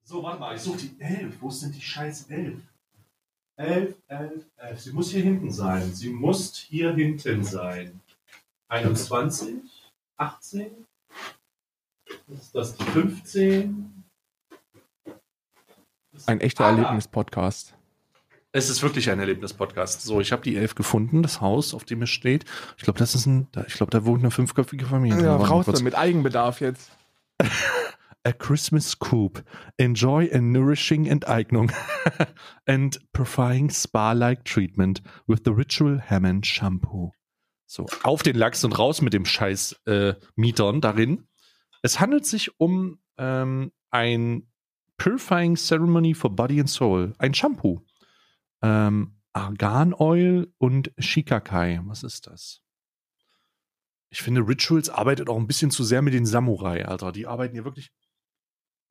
So, warte mal, ich suche die 11. Wo sind die scheiß 11? 11, 11, 11. Sie muss hier hinten sein. Sie muss hier hinten sein. 21, 18. Ist das die 15? Ein echter Ah. Erlebnis-Podcast. Es ist wirklich ein Erlebnis-Podcast. So, ich habe die 11 gefunden, das Haus, auf dem es steht. Ich glaube, das ist ein, da, ich glaube, da wohnt eine fünfköpfige Familie. Ja, raus mit Eigenbedarf jetzt. a Christmas scoop. Enjoy a nourishing Enteignung and providing spa-like treatment with the Ritual Hammond Shampoo. So, auf den Lachs und raus mit dem Scheiß äh, Mietern darin. Es handelt sich um ähm, ein Purifying Ceremony for Body and Soul. Ein Shampoo. Ähm, Argan Oil und Shikakai. Was ist das? Ich finde, Rituals arbeitet auch ein bisschen zu sehr mit den Samurai, Alter. Die arbeiten hier wirklich.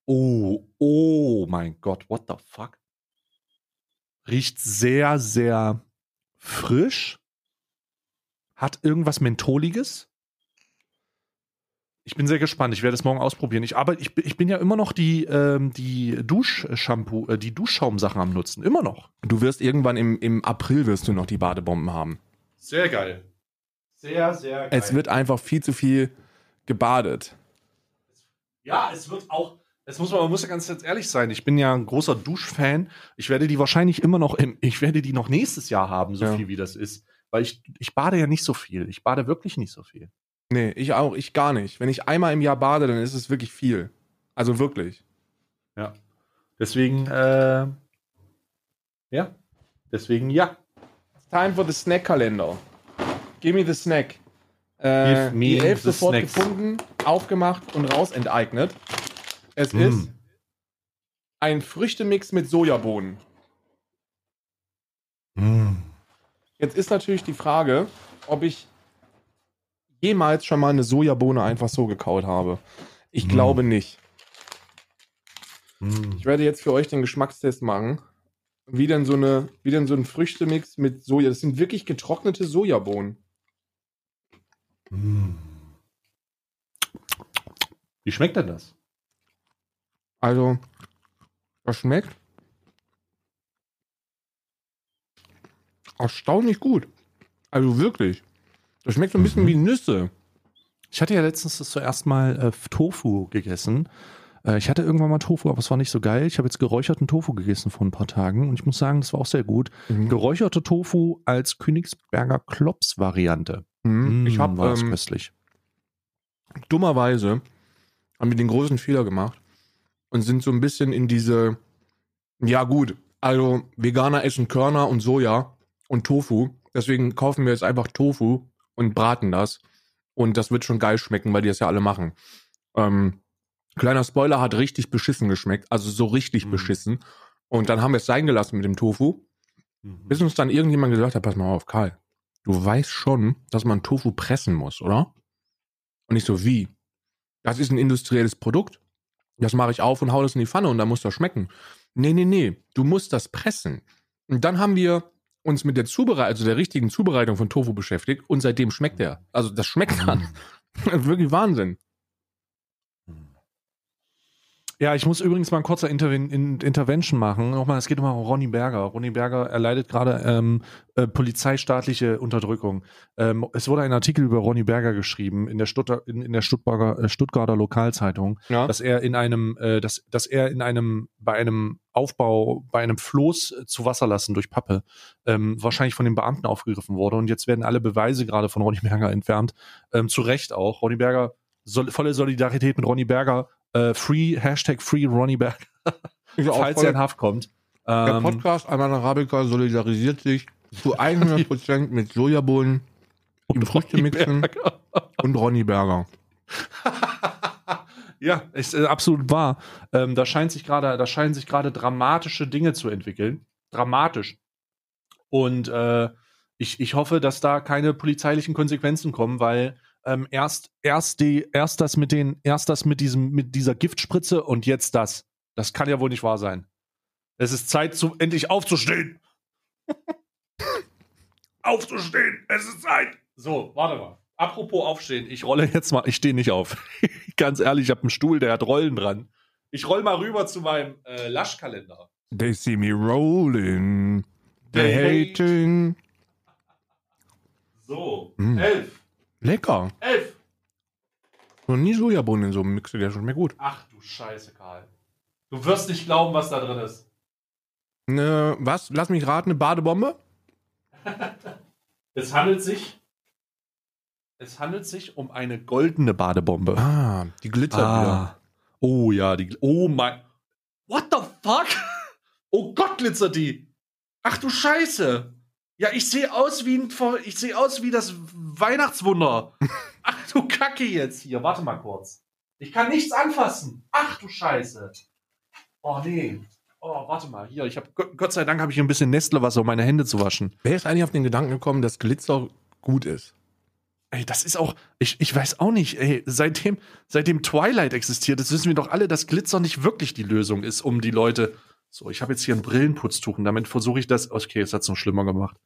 Oh, oh mein Gott, what the fuck? Riecht sehr, sehr frisch. Hat irgendwas Mentholiges. Ich bin sehr gespannt. Ich werde es morgen ausprobieren. Ich, arbeite, ich, bin- ich bin ja immer noch die, ähm, die Duschshampoo, äh, die Duschschaumsachen am Nutzen. Immer noch. Du wirst irgendwann im, im April wirst du noch die Badebomben haben. Sehr geil. Sehr, sehr geil. Es wird einfach viel zu viel gebadet. Ja, es wird auch. Es muss man, man muss ja ganz ehrlich sein. Ich bin ja ein großer Duschfan. Ich werde die wahrscheinlich immer noch im, ich werde die noch nächstes Jahr haben, so Ja. viel wie das ist. Weil ich, ich bade ja nicht so viel. Ich bade wirklich nicht so viel. Nee, ich auch, ich gar nicht. Wenn ich einmal im Jahr bade, dann ist es wirklich viel. Also wirklich. Ja. Deswegen, äh, ja. Deswegen, ja. Time for the Snack-Kalender. Give me the snack. Äh, Give me die elf sofort snacks. gefunden, aufgemacht und raus enteignet. Es Mm. ist ein Früchtemix mit Sojabohnen. Jetzt ist natürlich die Frage, ob ich jemals schon mal eine Sojabohne einfach so gekaut habe. Ich Mm. glaube nicht. Mm. Ich werde jetzt für euch den Geschmackstest machen. Wie denn so eine, wie denn so ein Früchtemix mit Soja. Das sind wirklich getrocknete Sojabohnen. Mm. Wie schmeckt denn das? Also, das schmeckt erstaunlich gut. Also wirklich. Das schmeckt so ein bisschen Mhm. wie Nüsse. Ich hatte ja letztens das zuerst mal äh, Tofu gegessen. Äh, ich hatte irgendwann mal Tofu, aber es war nicht so geil. Ich habe jetzt geräucherten Tofu gegessen vor ein paar Tagen und ich muss sagen, das war auch sehr gut. Geräucherte Tofu als Königsberger Klops-Variante. Mhm. Ich Mm, habe war das ähm, köstlich. dummerweise haben wir den großen Fehler gemacht und sind so ein bisschen in diese, ja gut, also Veganer essen Körner und Soja und Tofu. Deswegen kaufen wir jetzt einfach Tofu und braten das. Und das wird schon geil schmecken, weil die das ja alle machen. Ähm, kleiner Spoiler hat richtig beschissen geschmeckt, also so richtig Mhm. beschissen. Und dann haben wir es sein gelassen mit dem Tofu, Mhm. bis uns dann irgendjemand gesagt hat, pass mal auf, Karl, du weißt schon, dass man Tofu pressen muss, oder? Und ich so, wie? Das ist ein industrielles Produkt. Das mache ich auf und hau das in die Pfanne und dann muss das schmecken. Nee, nee, nee, du musst das pressen. Und dann haben wir uns mit der Zubereitung, also der richtigen Zubereitung von Tofu beschäftigt und seitdem schmeckt er. Also das schmeckt dann. Das ist wirklich Wahnsinn. Ja, ich muss übrigens mal ein kurzer Interven in Intervention machen. Nochmal, es geht um Ronny Berger. Ronny Berger erleidet gerade ähm, äh, polizeistaatliche Unterdrückung. Ähm, es wurde ein Artikel über Ronny Berger geschrieben in der, Stutter, in, in der Stuttgarter, äh, Stuttgarter Lokalzeitung, Ja. dass er in einem, äh, dass, dass er in einem, bei einem Aufbau, bei einem Floß zu Wasser lassen durch Pappe, ähm, wahrscheinlich von den Beamten aufgegriffen wurde. Und jetzt werden alle Beweise gerade von Ronny Berger entfernt. Ähm, zu Recht auch. Ronny Berger, sol volle Solidarität mit Ronny Berger. Äh, free, Hashtag Free Ronny auch falls er in Haft kommt. der Ähm, Podcast Einmal Arabica solidarisiert sich zu 100% mit Sojabohnen im Früchtemixen Berger. und Ronny Berger. ja, ist äh, absolut wahr. Ähm, da scheint sich gerade, da scheinen sich gerade dramatische Dinge zu entwickeln. Dramatisch. Und äh, ich, ich hoffe, dass da keine polizeilichen Konsequenzen kommen, weil ähm, erst, erst die, erst das mit den, erst das mit diesem, mit dieser Giftspritze und jetzt das. Das kann ja wohl nicht wahr sein. Es ist Zeit, zu, endlich aufzustehen. aufzustehen, es ist Zeit. So, warte mal. Apropos aufstehen, ich rolle jetzt mal, ich stehe nicht auf. Ganz ehrlich, ich habe einen Stuhl, der hat Rollen dran. Ich roll mal rüber zu meinem äh, Laschkalender. They see me rolling. They They hating. So, Mm. elf, Lecker. elf. Noch nie Sojabohnen in so einem Mix, der schmeckt gut. Ach du Scheiße, Karl. Du wirst nicht glauben, was da drin ist. Ne, was? Lass mich raten, eine Badebombe? Es handelt sich, es handelt sich um eine goldene Badebombe. Ah, die glitzert wieder. Ah. Oh ja, die. Oh mein. What the fuck? Oh Gott, glitzert die. Ach du Scheiße. Ja, ich sehe aus wie ein. Ich sehe aus wie das Weihnachtswunder. Ach du Kacke jetzt hier. Warte mal kurz. Ich kann nichts anfassen. Ach du Scheiße. Oh nee. Oh, warte mal. Hier, ich habe Gott sei Dank habe ich ein bisschen Nestlewasser, um meine Hände zu waschen. Wer ist eigentlich auf den Gedanken gekommen, dass Glitzer gut ist? Ey, das ist auch, ich, ich weiß auch nicht, ey, seitdem, seitdem Twilight existiert, das wissen wir doch alle, dass Glitzer nicht wirklich die Lösung ist, um die Leute. So, ich habe jetzt hier ein Brillenputztuch und damit versuche ich das. Okay, es hat's noch schlimmer gemacht.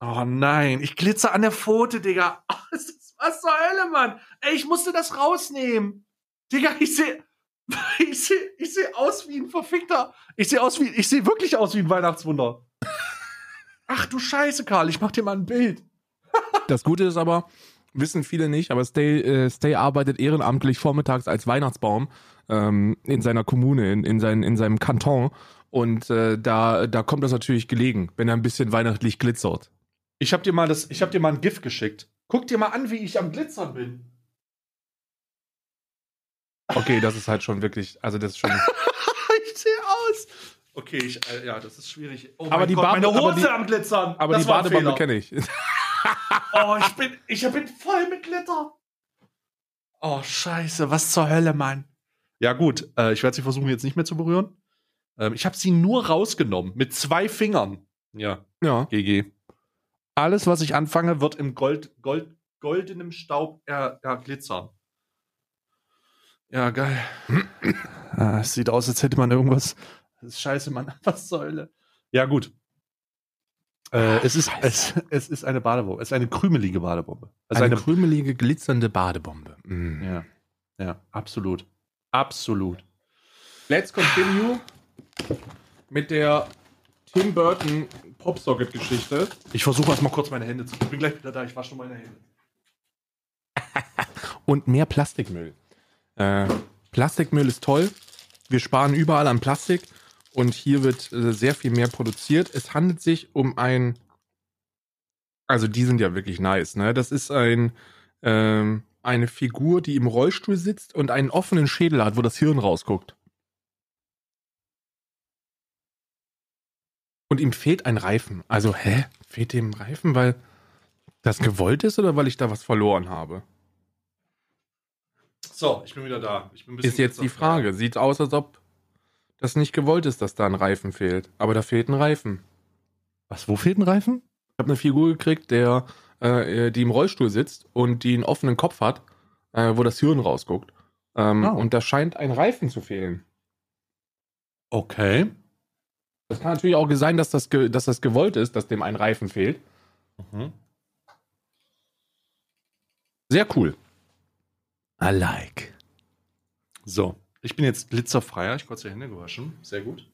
Oh nein, ich glitzer an der Pfote, Digga. Oh, was, zur Hölle, Mann? Ey, ich musste das rausnehmen. Digga, ich sehe. Ich sehe ich seh aus wie ein verfickter. Ich sehe aus wie. Ich sehe wirklich aus wie ein Weihnachtswunder. Ach du Scheiße, Karl, ich mach dir mal ein Bild. Das Gute ist aber, wissen viele nicht, aber Stay, äh, Stay arbeitet ehrenamtlich vormittags als Weihnachtsbaum ähm, in seiner Kommune, in, in, sein, in seinem Kanton. Und äh, da, da kommt das natürlich gelegen, wenn er ein bisschen weihnachtlich glitzert. Ich hab dir mal das, ich hab dir mal ein GIF geschickt. Guck dir mal an, wie ich am Glitzern bin. Okay, das ist halt schon wirklich, also das ist schon. ich sehe aus. Okay, ich, äh, ja, das ist schwierig. Oh Aber die Gott, Bade- meine aber Hose die- am Glitzern. Aber das die Fehler. kenne ich. Oh, ich bin, ich bin voll mit Glitter. Oh, scheiße, was zur Hölle, Mann. Ja, gut, äh, ich werde sie versuchen, jetzt nicht mehr zu berühren. Ähm, ich habe sie nur rausgenommen, mit zwei Fingern. Ja, Ja. GG. Alles, was ich anfange, wird im Gold, Gold, goldenem Staub er, erglitzern. Ja, geil. ah, es sieht aus, als hätte man irgendwas. Das ist scheiße, Mann. Was Hölle? Ja, gut. Äh, es, ist, es, es ist eine Badebombe. Es ist eine krümelige Badebombe. Also eine, eine, krümelige, glitzernde Badebombe. Mm. ja, ja, absolut. Absolut. Let's continue mit der Tim Burton Popsocket-Geschichte. Ich versuche erstmal kurz meine Hände zu. Ich bin gleich wieder da. Ich wasche meine Hände. Und mehr Plastikmüll. Äh, Plastikmüll ist toll. Wir sparen überall an Plastik und hier wird äh, sehr viel mehr produziert. Es handelt sich um ein, also die sind ja wirklich nice, ne? Das ist ein ähm, eine Figur, die im Rollstuhl sitzt und einen offenen Schädel hat, wo das Hirn rausguckt. Und ihm fehlt ein Reifen. Also, hä? Fehlt dem Reifen, weil das gewollt ist oder weil ich da was verloren habe? So, ich bin wieder da. Ich bin ein bisschen Ist jetzt die. Frage. Sieht aus, als ob das nicht gewollt ist, dass da ein Reifen fehlt. Aber da fehlt ein Reifen. Was, wo fehlt ein Reifen? Ich habe eine Figur gekriegt, der, äh, die im Rollstuhl sitzt und die einen offenen Kopf hat, äh, wo das Hirn rausguckt. Ähm, Ah. Und da scheint ein Reifen zu fehlen. Okay. Das kann natürlich auch sein, dass das, dass das gewollt ist, dass dem ein Reifen fehlt. Mhm. Sehr cool. I like. So, ich bin jetzt glitzerfreier. Ich kurz die Hände gewaschen. Sehr gut.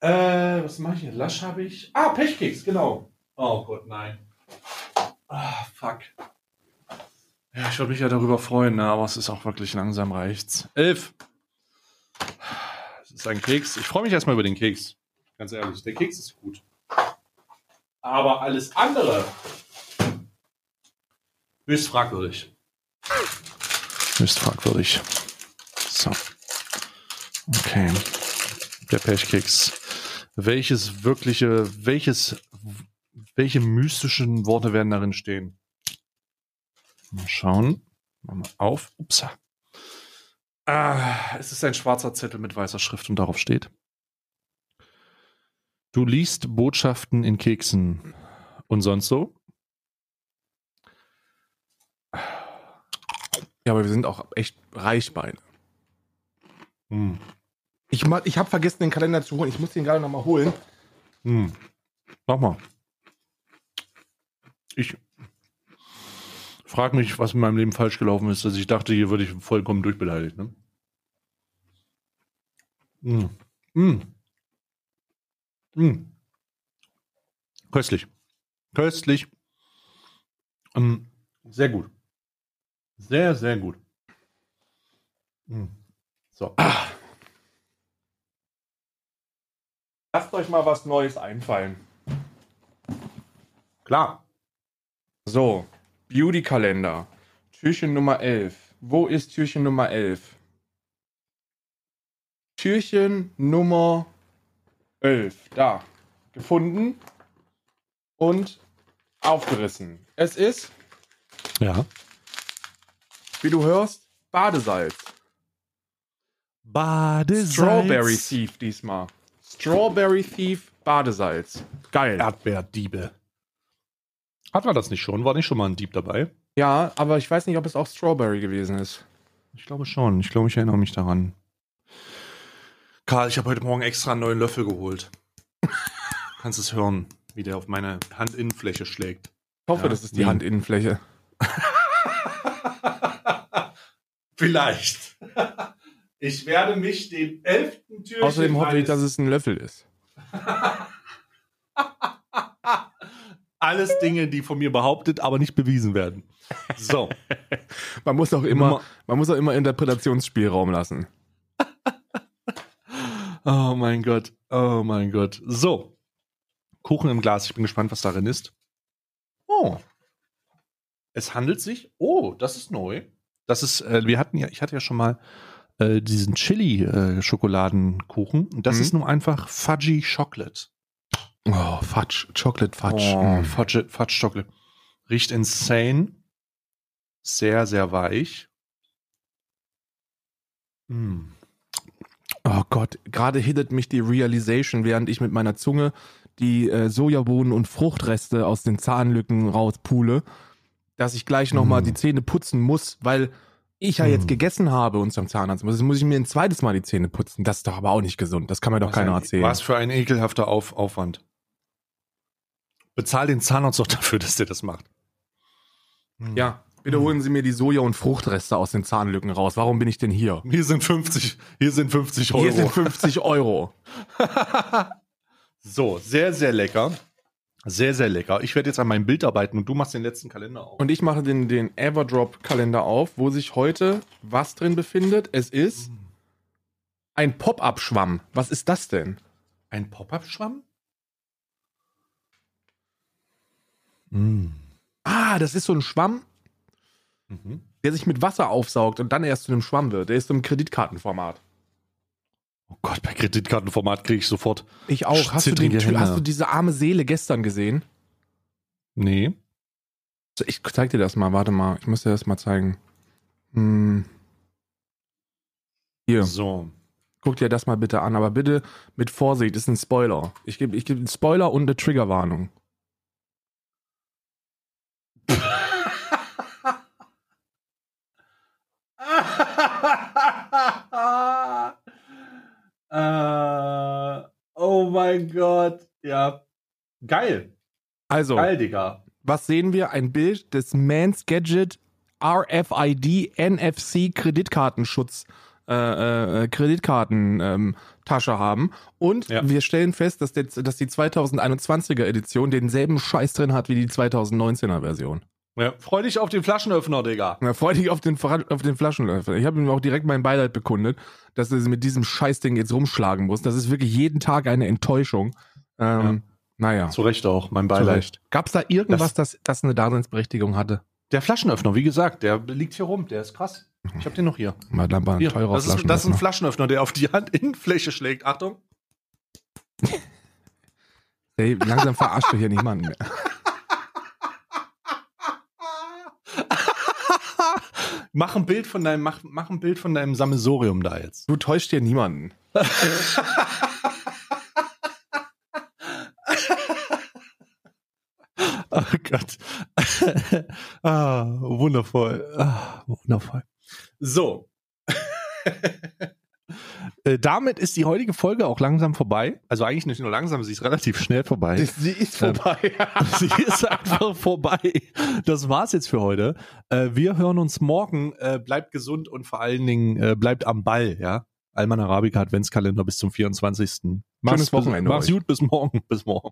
Äh, was mache ich hier? Lasch habe ich. Ah, Pechkeks, genau. Oh Gott, nein. Ah, fuck. Ja, ich würde mich ja darüber freuen, ne, aber es ist auch wirklich langsam reicht's. Elf. Es ist ein Keks. Ich freue mich erstmal über den Keks. Ganz ehrlich, der Keks ist gut. Aber alles andere höchst fragwürdig. Höchst fragwürdig. So. Okay. Der Pechkeks. Welches wirkliche, welches, welche mystischen Worte werden darin stehen? Mal schauen. Machen wir auf. Ups. Ah, es ist ein schwarzer Zettel mit weißer Schrift und darauf steht. Du liest Botschaften in Keksen und sonst so? Ja, aber wir sind auch echt reich beide. Hm. Ich, ich habe vergessen, den Kalender zu holen. Ich muss den gerade nochmal holen. Hm. Mach mal. Ich frage mich, was in meinem Leben falsch gelaufen ist, dass ich dachte, hier würde ich vollkommen durchbeleidigt. Ne? Hm. Hm. Hm. Köstlich. Köstlich. Ähm, sehr gut. Sehr, sehr gut. Hm. So. Lasst euch mal was Neues einfallen. Klar. So, Beauty-Kalender. Türchen Nummer 11. Wo ist Türchen Nummer 11? Türchen Nummer 11. Da. Gefunden und aufgerissen. Es ist, Ja. wie du hörst, Badesalz. Badesalz. Strawberry Thief diesmal. Strawberry Thief Badesalz. Geil. Erdbeerdiebe. Hat man das nicht schon? War nicht schon mal ein Dieb dabei? Ja, aber ich weiß nicht, ob es auch Strawberry gewesen ist. Ich glaube schon. Ich glaube, ich erinnere mich daran. Karl, ich habe heute Morgen extra einen neuen Löffel geholt. Kannst es hören, wie der auf meine Handinnenfläche schlägt. Ich hoffe, Ja, das ist die Handinnenfläche. Vielleicht. Ich werde mich dem elften Türchen Außerdem hoffe ich, dass es ein Löffel ist. alles Dinge, die von mir behauptet, aber nicht bewiesen werden. So. Man muss auch immer, man muss auch immer Interpretationsspielraum lassen. Oh mein Gott. Oh mein Gott. So. Kuchen im Glas. Ich bin gespannt, was darin ist. Oh. Es handelt sich. Oh, das ist neu. Das ist, äh, wir hatten ja, ich hatte ja schon mal äh, diesen Chili-Schokoladenkuchen. Und das Mhm. ist nun einfach Fudgy Chocolate. Oh, Fudge, Chocolate Fudge. Oh, Mm. Fudge, Fudge Chocolate. Riecht insane. Sehr, sehr weich. Mm. Oh Gott, gerade hittet mich die Realization, während ich mit meiner Zunge die äh, Sojabohnen und Fruchtreste aus den Zahnlücken rauspule, dass ich gleich nochmal Mm. die Zähne putzen muss, weil ich ja Mm. jetzt gegessen habe und zum Zahnarzt muss. Jetzt muss ich mir ein zweites Mal die Zähne putzen. Das ist doch aber auch nicht gesund. Das kann mir doch Was keiner ein- erzählen. Was für ein ekelhafter Auf Aufwand. Bezahl den Zahnarzt doch dafür, dass der das macht. Ja, bitte holen Sie mir die Soja- und Fruchtreste aus den Zahnlücken raus. Warum bin ich denn hier? Hier sind 50, hier sind 50 Euro. Hier sind 50 Euro. so, sehr, sehr lecker. Sehr, sehr lecker. Ich werde jetzt an meinem Bild arbeiten und du machst den letzten Kalender auf. Und ich mache den, den Everdrop-Kalender auf, wo sich heute was drin befindet. Es ist ein Pop-Up-Schwamm. Was ist das denn? ein Pop-Up-Schwamm? Mm. Ah, das ist so ein Schwamm, Mhm. der sich mit Wasser aufsaugt und dann erst zu einem Schwamm wird. Der ist im Kreditkartenformat. Oh Gott, bei Kreditkartenformat kriege ich sofort. Ich auch. Hast du, den, Hände. hast du diese arme Seele gestern gesehen? Nee. Ich zeig dir das mal. Warte mal. Ich muss dir das mal zeigen. Hm. Hier. So. Guck dir das mal bitte an, aber bitte mit Vorsicht, ist ein Spoiler. Ich gebe ich geb einen Spoiler und eine Triggerwarnung. Äh, oh mein Gott. Ja. Geil. Also, Geil, Digga. was sehen wir? Ein Bild des Mans Gadget RFID NFC Kreditkartenschutz äh, äh, Kreditkarten ähm, haben und Ja. wir stellen fest, dass, der, dass die 2021er Edition denselben Scheiß drin hat wie die 2019er Version. Ja, freu dich auf den Flaschenöffner, Digga. Na, freu dich auf den, auf den Flaschenläufer. Ich habe ihm auch direkt mein Beileid bekundet, dass er mit diesem Scheißding jetzt rumschlagen muss. Das ist wirklich jeden Tag eine Enttäuschung. Ähm, Naja. Zu Recht auch, mein Beileid. Recht. Gab's da irgendwas, das, das eine Daseinsberechtigung hatte? Der Flaschenöffner, wie gesagt, der liegt hier rum, der ist krass. Ich hab den noch hier. Mal dann mal ein teurer das, ist, das ist ein Flaschenöffner. Flaschenöffner, der auf die Handinnenfläche schlägt. Achtung. Ey, langsam verarscht du hier niemanden mehr. mach ein Bild von deinem, mach, mach ein Bild von deinem Sammelsorium da jetzt. Du täuscht hier niemanden. Oh Gott. ah, wundervoll. Ah, wundervoll. So. Äh, Damit ist die heutige Folge auch langsam vorbei. Also eigentlich nicht nur langsam, sie ist relativ schnell vorbei. Sie ist vorbei. Sie ist einfach vorbei. Das war's jetzt für heute. Äh, wir hören uns morgen. Äh, bleibt gesund und vor allen Dingen bleibt am Ball, ja. Alman Arabica Adventskalender bis zum 24. Mach's, Wochenende Mach's euch. gut, bis morgen. Bis morgen.